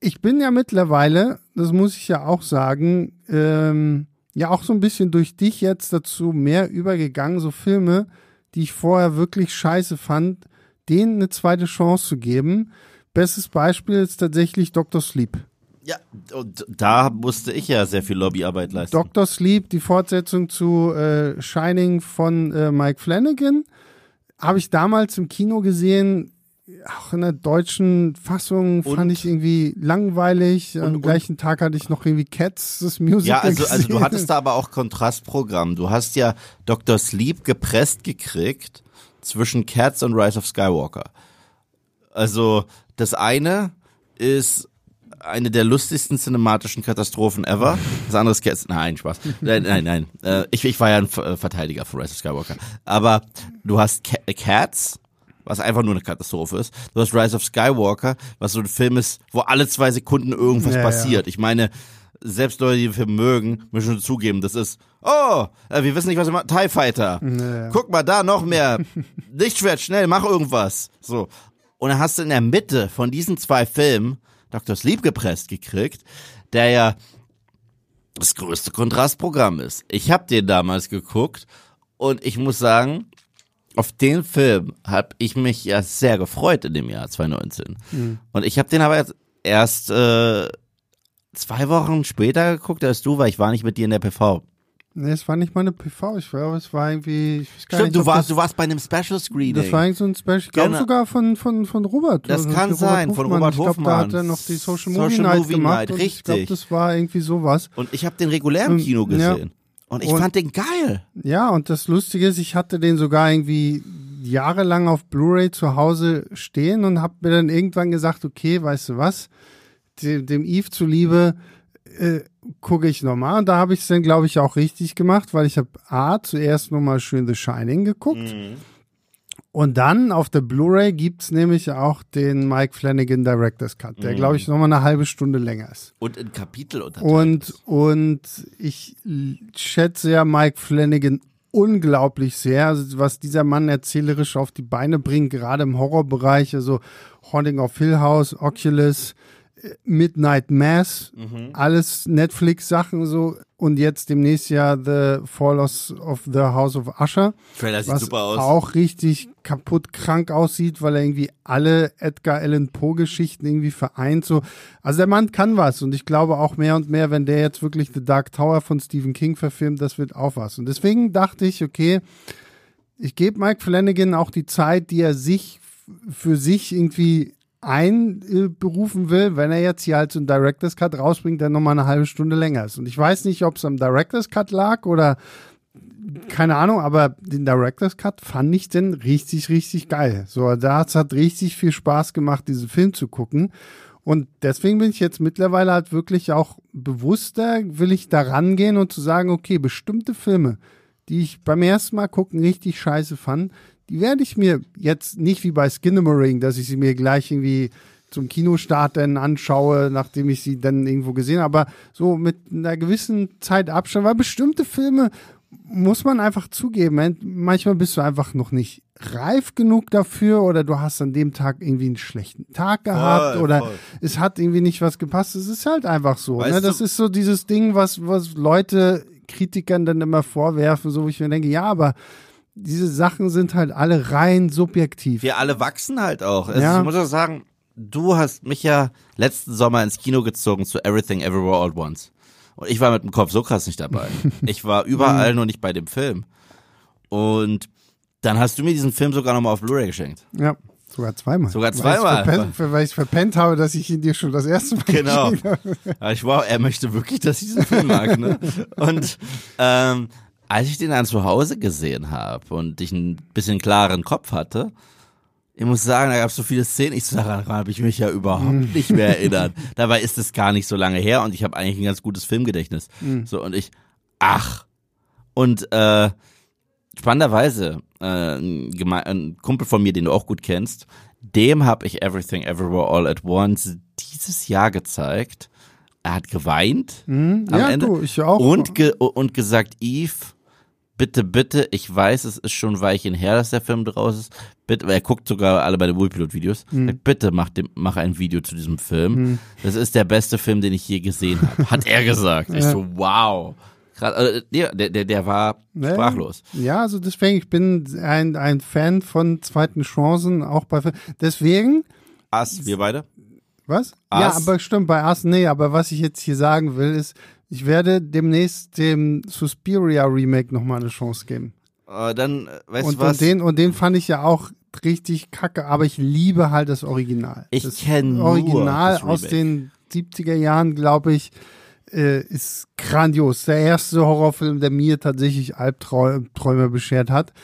ich bin ja mittlerweile, das muss ich ja auch sagen, ähm, ja auch so ein bisschen durch dich jetzt dazu mehr übergegangen, so Filme, die ich vorher wirklich scheiße fand, denen eine zweite Chance zu geben. Bestes Beispiel ist tatsächlich Dr. Sleep. Ja, und da musste ich ja sehr viel Lobbyarbeit leisten. Dr. Sleep, die Fortsetzung zu äh, Shining von äh, Mike Flanagan, habe ich damals im Kino gesehen. Auch in der deutschen Fassung Und? fand ich irgendwie langweilig. Am und- gleichen Tag hatte ich noch irgendwie Cats, das Musical. Ja, also, also du hattest da aber auch Kontrastprogramm. Du hast ja Dr. Sleep gepresst gekriegt zwischen Cats und Rise of Skywalker. Also das eine ist eine der lustigsten cinematischen Katastrophen ever. Das andere ist Cats. Nein, Spaß. Nein, nein, nein. Äh, ich, ich war ja ein äh, Verteidiger von Rise of Skywalker. Aber du hast Ca- äh, Cats, was einfach nur eine Katastrophe ist. Du hast Rise of Skywalker, was so ein Film ist, wo alle zwei Sekunden irgendwas Ja, ja. passiert. Ich meine, selbst Leute, die den Film mögen, müssen schon zugeben, das ist, oh, äh, wir wissen nicht, was wir machen. TIE Fighter. Ja. Guck mal, da noch mehr. Lichtschwert, schnell, mach irgendwas. So. Und dann hast du in der Mitte von diesen zwei Filmen Dr. Sleep gepresst gekriegt, der ja das größte Kontrastprogramm ist. Ich habe den damals geguckt und ich muss sagen, auf den Film habe ich mich ja sehr gefreut in dem Jahr 2019. Und ich habe den aber jetzt erst äh, zwei Wochen später geguckt als du, weil ich war nicht mit dir in der PV. Nee, es war nicht meine PV, ich glaube, es war irgendwie. Ich weiß gar Stimmt, nicht, du warst, das, du warst bei einem Special Screening. Das war eigentlich so ein Special, ich glaube Genau. sogar von, von, von Robert. Das Also kann Robert sein, von Robert Ich glaube, da hat Hofmann. er noch die Social Social Movie Night Movie gemacht. Night, und Ich glaube, richtig. das war irgendwie sowas. Und ich habe den regulären Ähm, Kino ja. gesehen. Und ich Und- fand den geil. Ja, und das Lustige ist, ich hatte den sogar irgendwie jahrelang auf Blu-ray zu Hause stehen und habe mir dann irgendwann gesagt, okay, weißt du was, dem, Eve zuliebe äh, gucke ich nochmal. Und da habe ich es dann, glaube ich, auch richtig gemacht, weil ich habe A, zuerst nochmal schön The Shining geguckt. Und dann auf der Blu-ray gibt's nämlich auch den Mike Flanagan Director's Cut, der, glaube ich, nochmal eine halbe Stunde länger ist. Und in Kapitel unterteilt. Und, und ich schätze ja Mike Flanagan unglaublich sehr, also was dieser Mann erzählerisch auf die Beine bringt, gerade im Horrorbereich, also Haunting of Hill House, Oculus, Midnight Mass, alles Netflix-Sachen so und jetzt demnächst ja The Fall of the House of Usher Trailer sieht was super aus. auch richtig kaputt krank aussieht, weil er irgendwie alle Edgar Allan Poe Geschichten irgendwie vereint so. Also der Mann kann was und ich glaube auch mehr und mehr, wenn der jetzt wirklich The Dark Tower von Stephen King verfilmt, das wird auch was. Und deswegen dachte ich, okay, ich gebe Mike Flanagan auch die Zeit, die er sich für sich irgendwie einberufen will, wenn er jetzt hier halt so einen Director's Cut rausbringt, der nochmal eine halbe Stunde länger ist. Und ich weiß nicht, ob es am Director's Cut lag oder keine Ahnung, aber den Director's Cut fand ich denn richtig, richtig geil. So, da hat richtig viel Spaß gemacht, diesen Film zu gucken. Und deswegen bin ich jetzt mittlerweile halt wirklich auch bewusster, will ich da rangehen und zu sagen, okay, bestimmte Filme, die ich beim ersten Mal gucken richtig scheiße fand, die werde ich mir jetzt nicht wie bei Skinamarink, dass ich sie mir gleich irgendwie zum Kinostart dann anschaue, nachdem ich sie dann irgendwo gesehen habe, aber so mit einer gewissen Zeit Abstand, weil bestimmte Filme muss man einfach zugeben, man- manchmal bist du einfach noch nicht reif genug dafür oder du hast an dem Tag irgendwie einen schlechten Tag gehabt Voll, oder voll. es hat irgendwie nicht was gepasst. Es ist halt einfach so. Ne? Das ist so dieses Ding, was, was Leute Kritikern dann immer vorwerfen, so wo ich mir denke, ja, aber diese Sachen sind halt alle rein subjektiv. Wir alle wachsen halt auch. Also Ja. Ich muss auch sagen, du hast mich ja letzten Sommer ins Kino gezogen zu Everything Everywhere All at Once. Und ich war mit dem Kopf so krass nicht dabei. ich war überall, nur nicht bei dem Film. Und dann hast du mir diesen Film sogar nochmal auf Blu-ray geschenkt. Ja, sogar zweimal. Sogar Weil zweimal. Verpennt, weil ich verpennt habe, dass ich ihn dir schon das erste Mal Genau. habe. Ich war, er möchte wirklich, dass ich diesen Film mag, ne? Und ähm, als ich den dann zu Hause gesehen habe und ich ein bisschen klaren Kopf hatte, ich muss sagen, da gab es so viele Szenen, ich so, daran habe ich mich ja überhaupt nicht mehr erinnert. Dabei ist es gar nicht so lange her und ich habe eigentlich ein ganz gutes Filmgedächtnis. So und ich, ach, Und äh, spannenderweise, äh, ein, ein Kumpel von mir, den du auch gut kennst, dem habe ich Everything Everywhere All at Once dieses Jahr gezeigt. Er hat geweint am ja, Ende du, ich auch. und ge und gesagt, Eve, bitte, bitte, ich weiß, es ist schon ein Weilchen her, dass der Film draus ist. Bitte, er guckt sogar alle bei den Wohlpilot-Videos. Hm. Sagt, Bitte mach, dem, mach ein Video zu diesem Film. Das ist der beste Film, den ich je gesehen habe. Hat er gesagt. Ich so, wow. Krass, äh, der, der, der war Ja. sprachlos. Ja, also deswegen, ich bin ein, ein Fan von zweiten Chancen, auch bei. Deswegen, Ass, wir beide? was? Ja, Us? aber stimmt, bei Us, nee, aber was ich jetzt hier sagen will, ist, ich werde demnächst dem Suspiria Remake nochmal eine Chance geben. Äh, dann, weißt Und, du was? und, den, und den fand ich ja auch richtig kacke, aber ich liebe halt das Original. Ich das kenn nur Original das aus den 70er Jahren, glaube ich, äh, ist grandios. Der erste Horrorfilm, der mir tatsächlich Albträume beschert hat.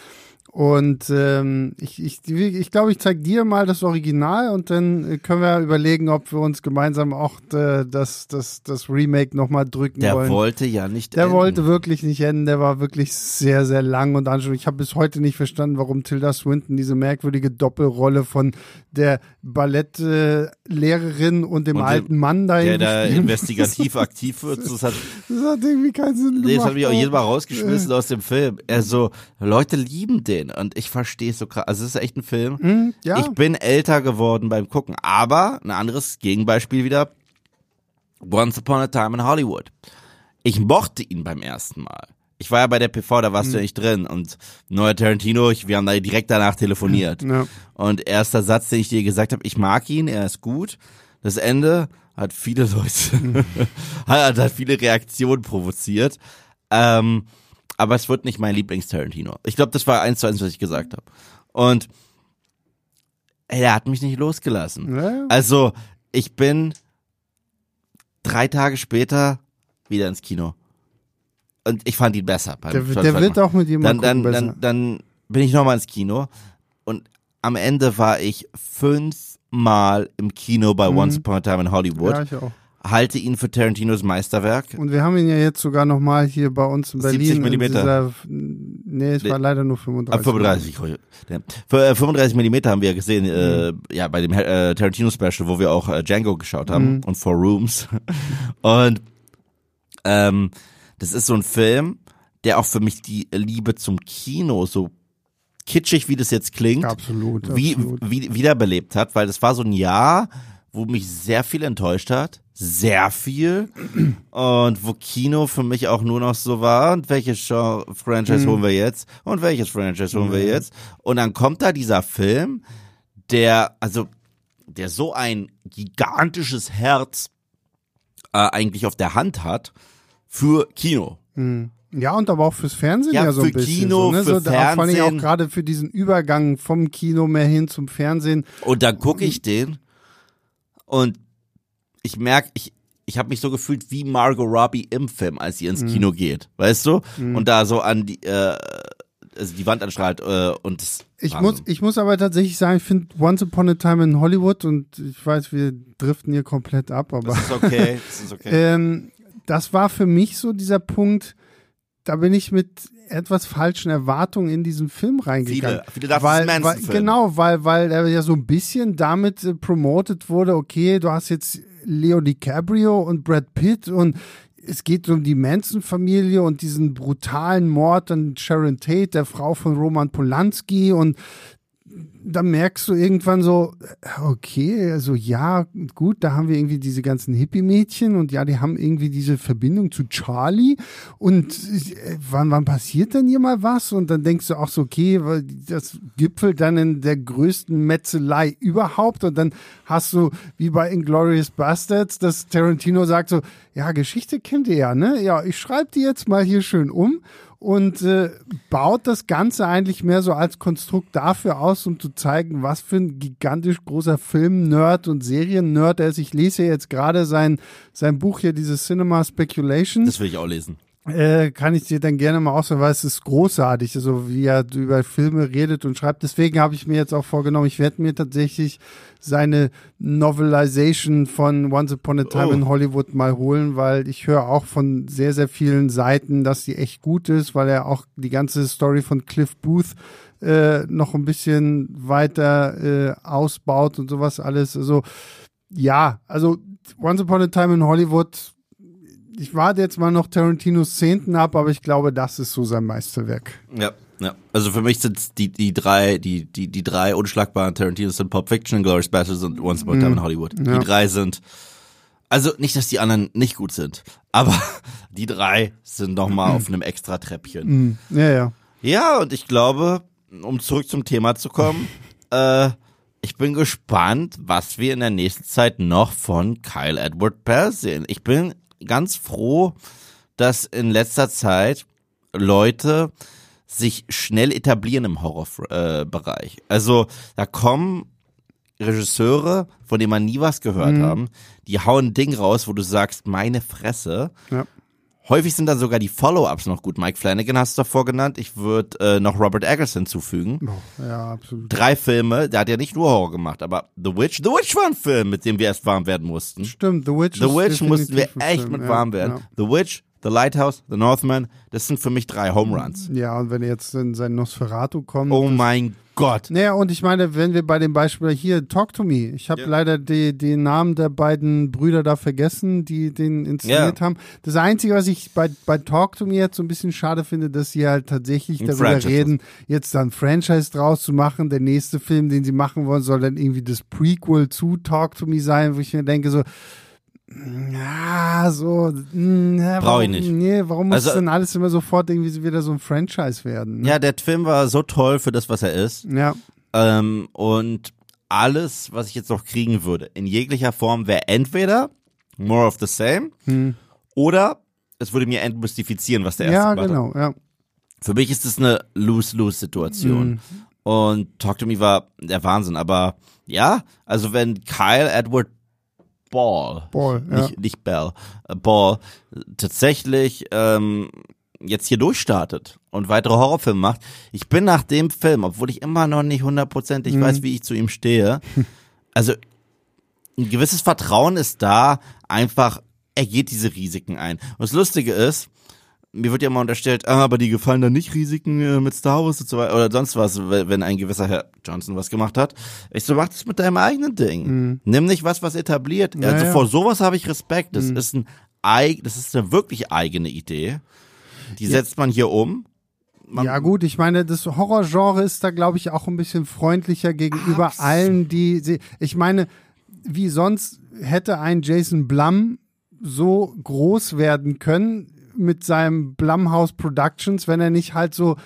Und ähm, ich ich, ich glaube, ich zeige dir mal das Original und dann äh, können wir überlegen, ob wir uns gemeinsam auch äh, das, das, das Remake nochmal drücken der wollen. wollte ja nicht Der enden. wollte wirklich nicht enden, der war wirklich sehr, sehr lang und anstrengend. Ich habe bis heute nicht verstanden, warum Tilda Swinton diese merkwürdige Doppelrolle von der Ballettlehrerin und dem Und dem- alten Mann da der da investigativ aktiv wird. Das hat, Das hat irgendwie keinen Sinn gemacht. Das hat mich auch jedes Mal Äh. rausgeschmissen aus dem Film. Er so, Leute lieben den und ich verstehe es so krass. Also es ist echt ein Film. Hm, ja. Ich bin älter geworden beim Gucken, aber ein anderes Gegenbeispiel wieder. Once Upon a Time in Hollywood. Ich mochte ihn beim ersten Mal. Ich war ja bei der PV, da warst du ja nicht drin und neuer Tarantino, ich, wir haben da direkt danach telefoniert. Ja. Und erster Satz, den ich dir gesagt habe, ich mag ihn, er ist gut. Das Ende hat viele Leute, hat, hat viele Reaktionen provoziert. Ähm, aber es wird nicht mein Lieblings-Tarantino. Ich glaube, das war eins zu eins, was ich gesagt habe. Und ey, er hat mich nicht losgelassen. Ja. Also, ich bin drei Tage später wieder ins Kino. Und ich fand ihn besser. Der, der wird auch mit dann, jemandem dann, besser. dann, dann bin ich nochmal ins Kino und am Ende war ich fünfmal im Kino bei Once Upon a Time in Hollywood. Mhm. ja, ich auch. Halte ihn für Tarantinos Meisterwerk. Und wir haben ihn ja jetzt sogar nochmal hier bei uns in 70 Berlin. in Millimeter. Dieser, nee, es war leider nur Ab 35. 35. Ja. Für, äh, 35 Millimeter haben wir gesehen, äh, Mhm. ja, bei dem äh, Tarantino Special, wo wir auch äh, Django geschaut haben Mhm. und Four Rooms. und ähm, das ist so ein Film, der auch für mich die Liebe zum Kino so kitschig, wie das jetzt klingt, Absolut, wie, absolut. wie, wiederbelebt hat, weil das war so ein Jahr, wo mich sehr viel enttäuscht hat. Sehr viel. Und wo Kino für mich auch nur noch so war. Und welches Genre, Franchise Mhm. holen wir jetzt? Und welches Franchise holen wir jetzt? Und dann kommt da dieser Film, der, also, der so ein gigantisches Herz äh, eigentlich auf der Hand hat für Kino. Ja, und aber auch fürs Fernsehen Ja, ja, so für ein bisschen. Kino, so, ne? für so, da- Vor allem auch Fernsehen. gerade für diesen Übergang vom Kino mehr hin zum Fernsehen. Und dann gucke ich den und ich merke, ich, ich habe mich so gefühlt wie Margot Robbie im Film, als sie ins Kino geht, weißt du? Und da so an die, äh, also die Wand anstrahlt äh, und das Ich muss, ich muss aber tatsächlich sagen, ich finde Once Upon a Time in Hollywood und ich weiß, wir driften hier komplett ab, aber das ist okay, das ist okay. ähm, das war für mich so dieser Punkt, da bin ich mit etwas falschen Erwartungen in diesen Film reingegangen. Viele, viele dachten, weil, es ist weil, Manson-Film. genau, weil, weil er ja so ein bisschen damit äh, promotet wurde, okay, du hast jetzt Leo DiCaprio und Brad Pitt und es geht um die Manson-Familie und diesen brutalen Mord an Sharon Tate, der Frau von Roman Polanski und dann merkst du irgendwann so, okay, also ja, gut, da haben wir irgendwie diese ganzen Hippie-Mädchen und ja, die haben irgendwie diese Verbindung zu Charlie und äh, wann, wann passiert denn hier mal was? Und dann denkst du auch so, okay, das gipfelt dann in der größten Metzelei überhaupt und dann hast du, wie bei Inglourious Bastards, dass Tarantino sagt so, ja, Geschichte kennt ihr ja, ne? Ja, ich schreibe die jetzt mal hier schön um und äh, baut das Ganze eigentlich mehr so als Konstrukt dafür aus, um zu zeigen, was für ein gigantisch großer Film-Nerd und Serien-Nerd er ist. Ich lese jetzt gerade sein, sein Buch hier, dieses Cinema Speculation. Das will ich auch lesen. Äh, kann ich dir dann gerne mal auswählen, weil es ist großartig, also wie er über Filme redet und schreibt. Deswegen habe ich mir jetzt auch vorgenommen, ich werde mir tatsächlich seine Novelization von Once Upon a Time Oh. in Hollywood mal holen, weil ich höre auch von sehr, sehr vielen Seiten, dass die echt gut ist, weil er auch die ganze Story von Cliff Booth äh, noch ein bisschen weiter äh, ausbaut und sowas alles. Also ja, also Once Upon a Time in Hollywood ich warte jetzt mal noch Tarantinos Zehnten ab, aber ich glaube, das ist so sein Meisterwerk. Ja, ja. Also für mich sind die, die drei, die, die, die drei unschlagbaren Tarantinos sind Pulp Fiction, Glorious Bastards und Once Upon a Time in Hollywood. Ja. Die drei sind, also nicht, dass die anderen nicht gut sind, aber die drei sind noch mal auf einem extra Treppchen. Ja, ja. Ja, und ich glaube, um zurück zum Thema zu kommen, äh, ich bin gespannt, was wir in der nächsten Zeit noch von Kyle Edward Bell sehen. Ich bin ganz froh, dass in letzter Zeit Leute sich schnell etablieren im Horrorbereich. Äh, also da kommen Regisseure, von denen man nie was gehört haben, die hauen ein Ding raus, wo du sagst, meine Fresse. Ja. Häufig sind dann sogar die Follow-ups noch gut. Mike Flanagan hast du davor genannt. Ich würde äh, noch Robert Eggers hinzufügen. Oh, ja, absolut. Drei Filme, der hat ja nicht nur Horror gemacht, aber The Witch. The Witch war ein Film, mit dem wir erst warm werden mussten. Stimmt, The Witch The Witch mussten wir echt Film, mit ja, warm werden. Ja. The Witch, The Lighthouse, The Northman, das sind für mich drei Home Runs. ja, und wenn er jetzt in sein Nosferatu kommt. Oh mein Gott. Naja, und ich meine, wenn wir bei dem Beispiel hier, Talk to Me, ich habe Ja. leider die, die Namen der beiden Brüder da vergessen, die den inszeniert Ja. haben. Das Einzige, was ich bei, bei Talk to Me jetzt so ein bisschen schade finde, dass sie halt tatsächlich Ein darüber Franchise. reden, jetzt dann Franchise draus zu machen. Der nächste Film, den sie machen wollen, soll dann irgendwie das Prequel zu Talk to Me sein, wo ich mir denke so, ja, so, mh, ja, Brauch ich nicht. Nee, warum muss Also- denn alles immer sofort irgendwie so wieder so ein Franchise werden? Ne? Ja, der Film war so toll für das, was er ist. Ja. Ähm, und alles, was ich jetzt noch kriegen würde, in jeglicher Form, wäre entweder more of the same Hm. oder es würde mir entmystifizieren, was der erste Ja, gemacht hat. genau, ja. Für mich ist es eine Lose-Lose-Situation. Mhm. Und Talk to Me war der Wahnsinn. Aber ja, also wenn Kyle Edward Ball, Ball, ja. nicht, nicht Bell, äh, Ball, tatsächlich ähm, jetzt hier durchstartet und weitere Horrorfilme macht. Ich bin nach dem Film, obwohl ich immer noch nicht hundertprozentig Mhm. weiß, wie ich zu ihm stehe, also ein gewisses Vertrauen ist da, einfach, er geht diese Risiken ein. Und das Lustige ist, mir wird ja immer unterstellt, ah, aber die gefallen da nicht Risiken äh, mit Star Wars und so weiter oder sonst was, wenn ein gewisser Herr Johnson was gemacht hat. Ich so, mach das mit deinem eigenen Ding. Nimm nicht was, was etabliert. Mhm. Ja, also ja. Mhm. vor sowas habe ich Respekt. Das ist ein das ist eine wirklich eigene Idee. Die setzt man hier um. Man, ja gut, ich meine, das Horrorgenre ist da, glaube ich, auch ein bisschen freundlicher gegenüber Abs- allen, die sie. Ich meine, wie sonst hätte ein Jason Blum so groß werden können mit seinem Blumhouse Productions, wenn er nicht halt so,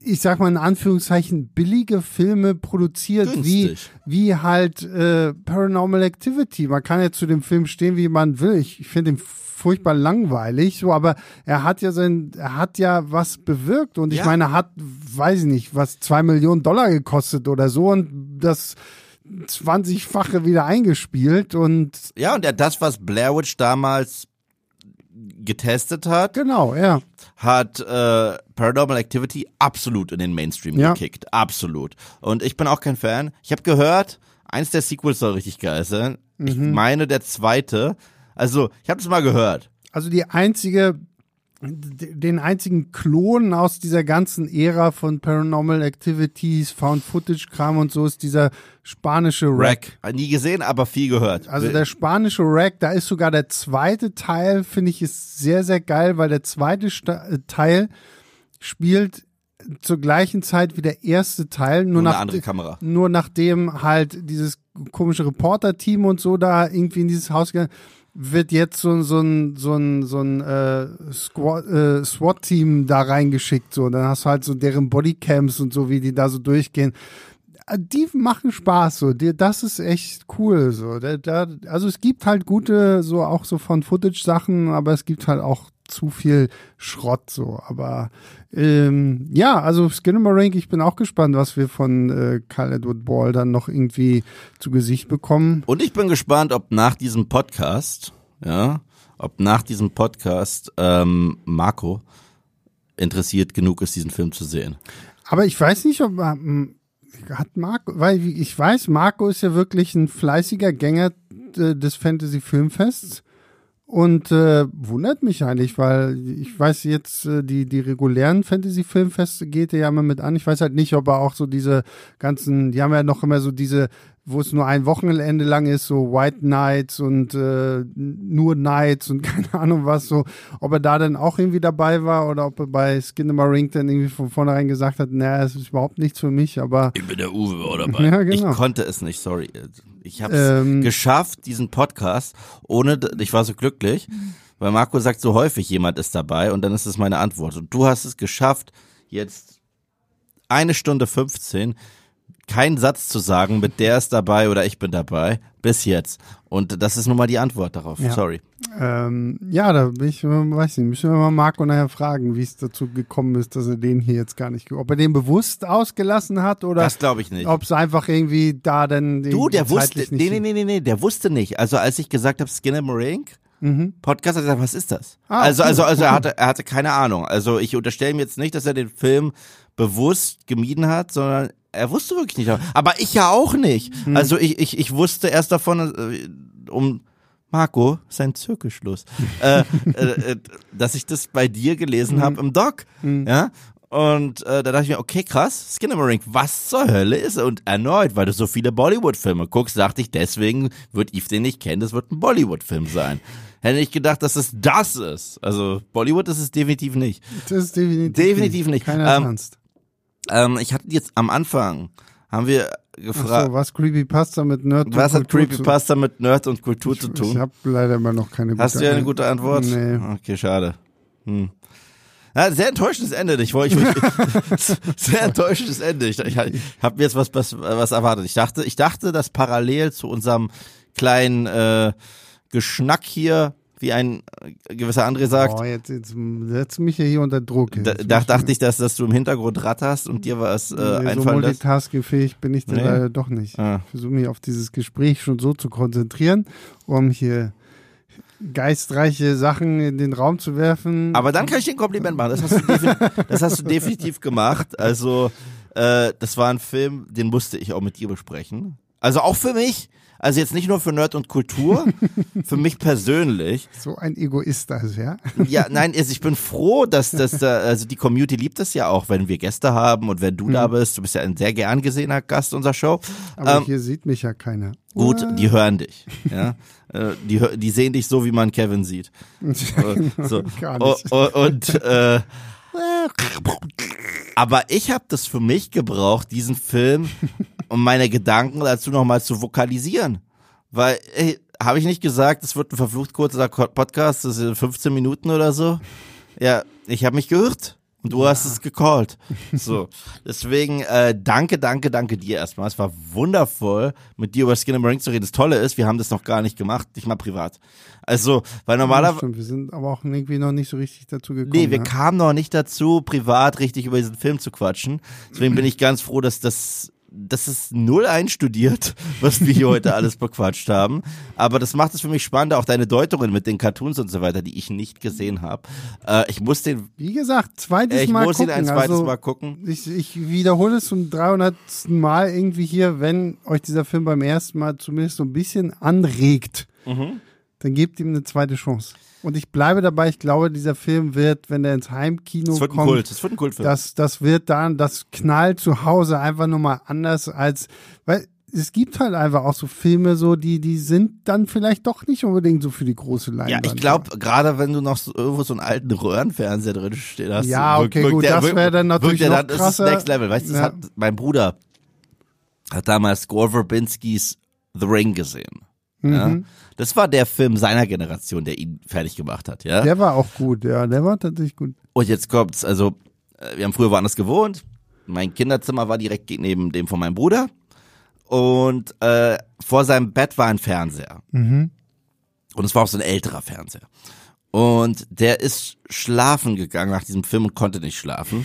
ich sag mal in Anführungszeichen, billige Filme produziert, wie, Günstig. wie halt äh, Paranormal Activity. Man kann ja zu dem Film stehen, wie man will. Ich, ich finde ihn furchtbar langweilig, so, aber er hat ja sein, er hat ja was bewirkt und ich Ja. meine, er hat, weiß ich nicht, was zwei Millionen Dollar gekostet oder so und das 20-fache wieder eingespielt und ja, und er das, was Blair Witch damals getestet hat, genau, ja. hat äh, Paranormal Activity absolut in den Mainstream Ja. gekickt. Absolut. Und ich bin auch kein Fan. Ich habe gehört, eins der Sequels soll richtig geil sein. Ich Mhm. meine, der zweite. Also, ich habe das mal gehört. Also die einzige, den einzigen Klon aus dieser ganzen Ära von Paranormal Activities, Found Footage Kram und so ist dieser spanische Rack. Rack. Nie gesehen, aber viel gehört. Also der spanische Rack, da ist sogar der zweite Teil, finde ich, ist sehr, sehr geil, weil der zweite Sta äh, Teil spielt zur gleichen Zeit wie der erste Teil, nur, Nur nach, andere Kamera. nur nachdem halt dieses komische Reporter-Team und so da irgendwie in dieses Haus gegangen wird jetzt so, so ein, so ein, so ein äh, äh, SWAT-Team da reingeschickt. So. Dann hast du halt so deren Bodycams und so, wie die da so durchgehen. Äh, Die machen Spaß, so. Die, das ist echt cool. So. Da, da, also es gibt halt gute, so auch so von Footage-Sachen, aber es gibt halt auch zu viel Schrott so. Aber ähm, ja, also Skinamarink, ich bin auch gespannt, was wir von äh, Kyle Edward Ball dann noch irgendwie zu Gesicht bekommen. Und ich bin gespannt, ob nach diesem Podcast, ja, ob nach diesem Podcast ähm, Marco interessiert genug ist, diesen Film zu sehen. Aber ich weiß nicht, ob ähm, hat Marco, weil ich weiß, Marco ist ja wirklich ein fleißiger Gänger äh, des Fantasy Filmfests und äh, wundert mich eigentlich, weil ich weiß jetzt, äh, die, die regulären Fantasy-Filmfeste geht ja immer mit an. Ich weiß halt nicht, ob er auch so diese ganzen, die haben ja noch immer so diese wo es nur ein Wochenende lang ist, so White Nights und äh, nur Nights und keine Ahnung was, so, ob er da dann auch irgendwie dabei war oder ob er bei Skinnamarink dann irgendwie von vornherein gesagt hat, naja, es ist überhaupt nichts für mich, aber. Ich bin der Uwe war dabei. Ja, genau. Ich konnte es nicht, sorry. Ich habe es ähm, geschafft, diesen Podcast, ohne, ich war so glücklich, weil Marco sagt so häufig, jemand ist dabei und dann ist es meine Antwort. Und du hast es geschafft, jetzt eine Stunde 15 keinen Satz zu sagen mit der ist dabei oder ich bin dabei, bis jetzt. Und das ist nun mal die Antwort darauf. Ja. Sorry. Ähm, ja, da bin ich, weiß nicht, müssen wir mal Marco nachher fragen, wie es dazu gekommen ist, dass er den hier jetzt gar nicht, ob er den bewusst ausgelassen hat oder. Das glaube ich nicht. Ob es einfach irgendwie da dann. Du, der wusste, nee, nee, nee, nee, nee, der wusste nicht. Also als ich gesagt habe, Skinner Marink, Mhm. Podcast hat gesagt, was ist das? Ah, also, also, also er hatte, er hatte keine Ahnung. Also ich unterstelle ihm jetzt nicht, dass er den Film bewusst gemieden hat, sondern er wusste wirklich nicht. Aber ich ja auch nicht. Hm. Also ich, ich, ich wusste erst davon, äh, um Marco, sein Zirkelschluss, äh, äh, äh, dass ich das bei dir gelesen mhm. habe im Doc. Mhm. Ja. Und äh, da dachte ich mir, okay, krass, Skinnamarink, was zur Hölle ist? Und erneut, weil du so viele Bollywood-Filme guckst, dachte ich, deswegen wird Yves den nicht kennen, das wird ein Bollywood-Film sein. Hätte ich gedacht, dass es das ist. Also Bollywood ist es definitiv nicht. Das ist definitiv, definitiv nicht. Keiner ähm, tanzt. Ähm, ich hatte jetzt am Anfang, haben wir gefragt. So, was Creepypasta mit Nerd Was hat Creepypasta zu mit Nerd und Kultur ich, zu tun? Ich habe leider immer noch keine gute Hast du ja eine gute Antwort? Nee. Okay, schade. Hm. Ja, sehr enttäuschendes Ende. Ich wollte, ich, sehr enttäuschendes Ende. Ich, ich, ich habe jetzt was, was, was erwartet. Ich dachte, ich dachte, dass parallel zu unserem kleinen äh, Geschnack hier wie ein äh, gewisser André sagt. Oh, jetzt, jetzt setzt mich ja hier unter Druck. Da, da dachte ich, dass, dass du im Hintergrund ratterst und dir was äh, nee, einfallen So multitaskingfähig bin ich dann nee. leider doch nicht. Ah. Ich versuche mich auf dieses Gespräch schon so zu konzentrieren, um hier geistreiche Sachen in den Raum zu werfen. Aber dann kann ich dir ein Kompliment machen. Das hast du, das hast du definitiv gemacht. Also, äh, das war ein Film, den musste ich auch mit dir besprechen. Also auch für mich also jetzt nicht nur für Nerd und Kultur, für mich persönlich. So ein Egoist also, ja? Ja, nein, also ich bin froh, dass das da, also die Community liebt es ja auch, wenn wir Gäste haben und wenn du mhm. da bist. Du bist ja ein sehr gern gesehener Gast unserer Show. Aber ähm, hier sieht mich ja keiner. Gut, What? die hören dich, ja. Äh, die, die sehen dich so, wie man Kevin sieht. so. Gar nicht. Und, und äh, aber ich habe das für mich gebraucht, diesen Film, um meine Gedanken dazu nochmal zu vokalisieren. Weil, habe ich nicht gesagt, es wird ein verflucht kurzer Podcast, das sind 15 Minuten oder so? Ja, ich habe mich gehört. Du ja. hast es gecallt. So. Deswegen, äh, danke, danke, danke dir erstmal. Es war wundervoll, mit dir über Skin and Ring zu reden. Das Tolle ist, wir haben das noch gar nicht gemacht, nicht mal privat. Also, weil normalerweise. Ja, wir sind aber auch irgendwie noch nicht so richtig dazu gekommen. Nee, wir ne? kamen noch nicht dazu, privat richtig über diesen Film zu quatschen. Deswegen bin ich ganz froh, dass das das ist null einstudiert, was wir hier heute alles bequatscht haben. Aber das macht es für mich spannend, auch deine Deutungen mit den Cartoons und so weiter, die ich nicht gesehen habe. Äh, ich muss den. Wie gesagt, zweites ich Mal. Ich muss gucken. ihn ein zweites also, Mal gucken. Ich, ich wiederhole es zum 300. Mal irgendwie hier, wenn euch dieser Film beim ersten Mal zumindest so ein bisschen anregt, mhm. dann gebt ihm eine zweite Chance. Und ich bleibe dabei, ich glaube, dieser Film wird, wenn er ins Heimkino das wird kommt, ein Kult. Das wird ein Kultfilm. Das, das wird dann, das knallt zu Hause einfach nochmal anders als, weil es gibt halt einfach auch so Filme, so die, die sind dann vielleicht doch nicht unbedingt so für die große Leinwand. Ja, ich glaube, gerade wenn du noch so, irgendwo so einen alten Röhrenfernseher drin stehen hast. Ja, okay, wirkt, gut, wirkt das wäre dann natürlich der, noch krasser. Das ist Next Level, weißt du, ja. hat mein Bruder hat damals Gore Verbinskis The Ring gesehen. Mhm. Ja? Das war der Film seiner Generation, der ihn fertig gemacht hat, ja. Der war auch gut, ja, der war tatsächlich gut. Und jetzt kommt's, also äh, wir haben früher woanders gewohnt. Mein Kinderzimmer war direkt neben dem von meinem Bruder und äh, vor seinem Bett war ein Fernseher. Mhm. Und es war auch so ein älterer Fernseher. Und der ist schlafen gegangen nach diesem Film und konnte nicht schlafen.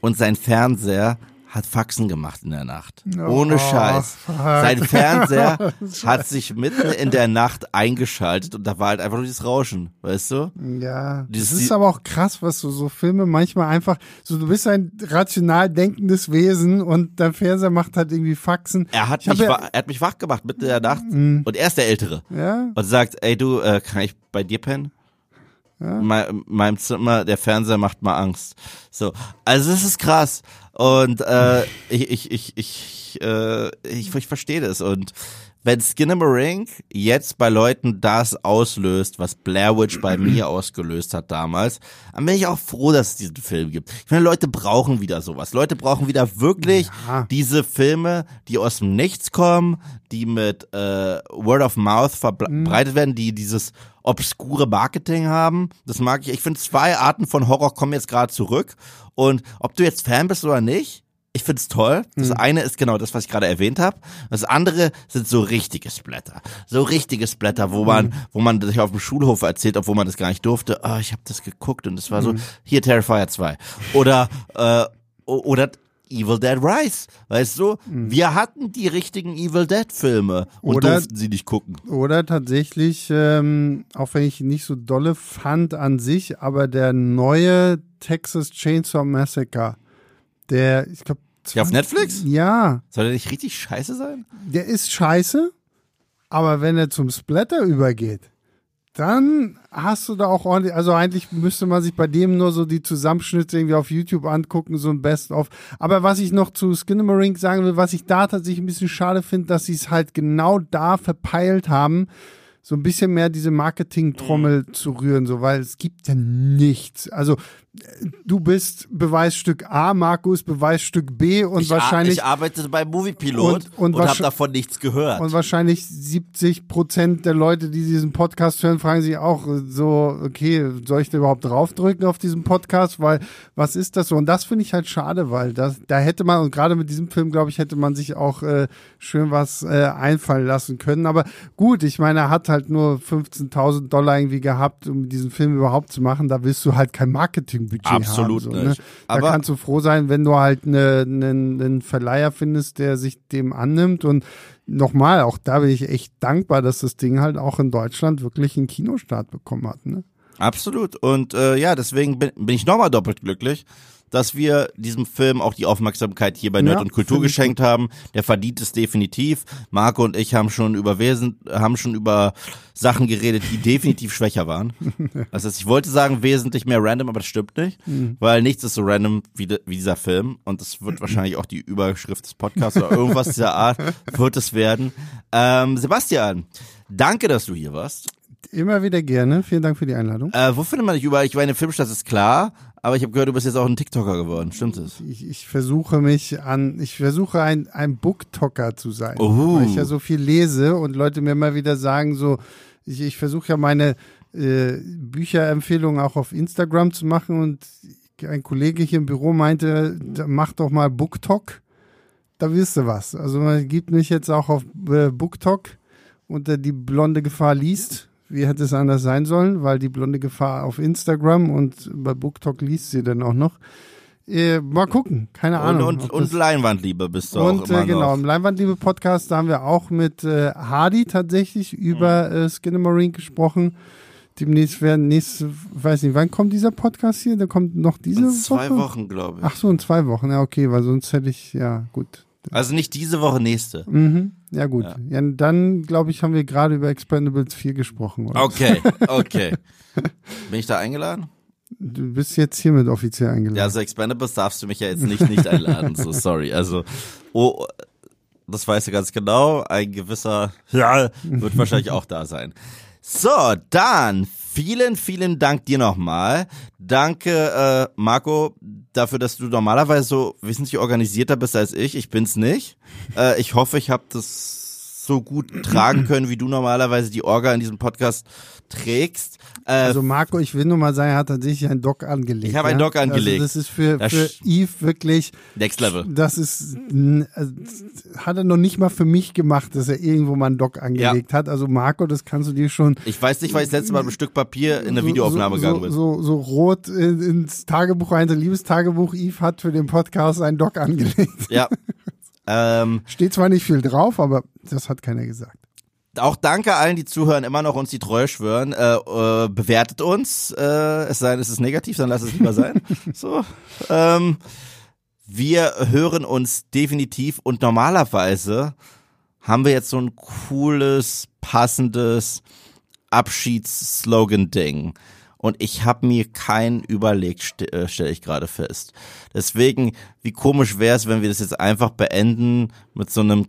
Und sein Fernseher hat Faxen gemacht in der Nacht. Ohne Oh, Scheiß. fuck. Sein Fernseher hat sich mitten in der Nacht eingeschaltet und da war halt einfach nur dieses Rauschen, weißt du? Ja, Dieses- das ist aber auch krass, was so, so Filme manchmal einfach, so du bist ein rational denkendes Wesen und dein Fernseher macht halt irgendwie Faxen. Er hat, Ich mich, ja- er hat mich wach gemacht mitten in der Nacht und er ist der Ältere. Ja, Und sagt, ey du, äh, kann ich bei dir pennen? In mein- in meinem Zimmer, der Fernseher macht mal Angst. So, also es ist krass. Und äh, ich, ich, ich, ich, äh, ich, ich verstehe das. Und wenn Skinamarink jetzt bei Leuten das auslöst, was Blair Witch bei mir ausgelöst hat damals, dann bin ich auch froh, dass es diesen Film gibt. Ich finde, Leute brauchen wieder sowas. Leute brauchen wieder wirklich Ja. diese Filme, die aus dem Nichts kommen, die mit äh, Word of Mouth verbreitet werden, die dieses obskure Marketing haben. Das mag ich. Ich finde, zwei Arten von Horror kommen jetzt gerade zurück. Und ob du jetzt Fan bist oder nicht, ich find's toll. Das eine ist genau das, was ich gerade erwähnt habe. Das andere sind so richtige Splatter. So richtige Splatter, wo man, wo man sich auf dem Schulhof erzählt, obwohl man das gar nicht durfte. Oh, ich habe das geguckt und es war so, hier Terrifier 2. Oder, äh, oder Evil Dead Rise. Weißt du? Wir hatten die richtigen Evil Dead Filme und Oder- durften sie nicht gucken. oder tatsächlich, ähm, auch wenn ich nicht so dolle fand an sich, aber der neue Texas Chainsaw Massacre, der, ich glaube, Ja, auf Netflix? Ja, Soll der nicht richtig scheiße sein? der ist scheiße, aber wenn er zum Splatter übergeht, dann hast du da auch ordentlich, also eigentlich müsste man sich bei dem nur so die Zusammenschnitte irgendwie auf YouTube angucken, so ein Best-of. Aber was ich noch zu Skinamarink sagen will, was ich da tatsächlich ein bisschen schade finde, dass sie es halt genau da verpeilt haben, so ein bisschen mehr diese Marketing-Trommel Mhm. zu rühren, so, weil es gibt ja nichts. Also, du bist Beweisstück A, Markus Beweisstück B und ich, wahrscheinlich ich arbeitete bei Moviepilot Und- und, und habe davon nichts gehört. Und wahrscheinlich 70 Prozent der Leute, die diesen Podcast hören, fragen sich auch so, okay, soll ich da überhaupt draufdrücken auf diesen Podcast? Weil, was ist das so? Und das finde ich halt schade, weil das, da hätte man, und gerade mit diesem Film, glaube ich, hätte man sich auch äh, schön was äh, einfallen lassen können. Aber gut, ich meine, er hat halt nur 15.000 Dollar irgendwie gehabt, um diesen Film überhaupt zu machen. Da willst du halt kein Marketingbudget Absolut haben. So, nicht. Ne? Aber- da kannst du froh sein, wenn du halt ne- einen einen Verleiher findest, der sich dem annimmt und nochmal, auch da bin ich echt dankbar, dass das Ding halt auch in Deutschland wirklich einen Kinostart bekommen hat. Ne? Absolut. Und äh, ja, deswegen bin, bin ich nochmal doppelt glücklich, dass wir diesem Film auch die Aufmerksamkeit hier bei Nerd Ja, und Kultur geschenkt haben. Der verdient es definitiv. Marco und ich haben schon über Wesen, haben schon über Sachen geredet, die definitiv schwächer waren. Also ich wollte sagen wesentlich mehr random, aber das stimmt nicht, Mhm. weil nichts ist so random wie, de, wie dieser Film und das wird wahrscheinlich auch die Überschrift des Podcasts oder irgendwas dieser Art wird es werden. Ähm, Sebastian, danke, dass du hier warst. Immer wieder gerne. Vielen Dank für die Einladung. Äh, wo findet man dich überall? Ich meine, Filmstadt ist klar, aber ich habe gehört, du bist jetzt auch ein TikToker geworden. Stimmt es? Ich, ich versuche mich an, ich versuche ein, ein Booktalker zu sein, Oh. weil ich ja so viel lese und Leute mir immer wieder sagen so, ich, ich versuche ja meine äh, Bücherempfehlungen auch auf Instagram zu machen und ein Kollege hier im Büro meinte, mach doch mal Booktalk, da wirst du was. Also man gibt mich jetzt auch auf äh, Booktalk unter die blonde Gefahr liest. Wie hätte es anders sein sollen? Weil die blonde Gefahr auf Instagram und bei Booktalk liest sie dann auch noch. Äh, mal gucken, keine Und, Ahnung. und, und das- Leinwandliebe bist du auch und immer äh, genau, noch. im Leinwandliebe-Podcast, da haben wir auch mit äh, Hardy tatsächlich über Mhm. äh, Skinamarink gesprochen. Demnächst werden nächste, weiß nicht, wann kommt dieser Podcast hier? Der kommt noch diese In zwei Woche? Wochen, glaube ich. Ach so, in zwei Wochen, ja, okay, weil sonst hätte ich, ja, gut. Also nicht diese Woche, nächste. Mhm, ja, gut. Ja. Ja. dann, glaube ich, haben wir gerade über Expendables 4 gesprochen. Oder? Okay, okay. Bin ich da eingeladen? Du bist jetzt hiermit offiziell eingeladen. Ja, also Expendables darfst du mich ja jetzt nicht nicht einladen. So, sorry. Also, oh, das weißt du ganz genau. Ein gewisser, ja, wird wahrscheinlich auch da sein. So, dann vielen, vielen Dank dir nochmal. Danke, äh, Marco, dafür, dass du normalerweise so wesentlich organisierter bist als ich. Ich bin's nicht. Äh, ich hoffe, ich habe das so gut tragen können, wie du normalerweise die Orga in diesem Podcast trägst. Äh, Also Marco, ich will nur mal sagen, er hat tatsächlich einen Doc angelegt. Ich habe einen ja? Doc angelegt. Also das ist für, Das für Eve wirklich, Next Level. das ist, n- also, hat er noch nicht mal für mich gemacht, dass er irgendwo mal einen Doc angelegt hat. Also Marco, das kannst du dir schon Ich weiß nicht, weil ich das letzte Mal mit einem Stück Papier in eine so, Videoaufnahme so, gegangen bin. So, so rot in, ins Tagebuch rein, das Liebestagebuch. Eve hat für den Podcast einen Doc angelegt. Ja. ähm, Steht zwar nicht viel drauf, aber das hat keiner gesagt. auch danke allen, die zuhören, immer noch uns die Treue schwören. Äh, äh, bewertet uns. Äh, es sei denn, es ist negativ, dann lasst es lieber sein. so. Ähm, wir hören uns definitiv und normalerweise haben wir jetzt so ein cooles, passendes Abschiedsslogan-Ding. Und ich habe mir keinen überlegt, st äh, stelle ich gerade fest. Deswegen, wie komisch wäre es, wenn wir das jetzt einfach beenden mit so einem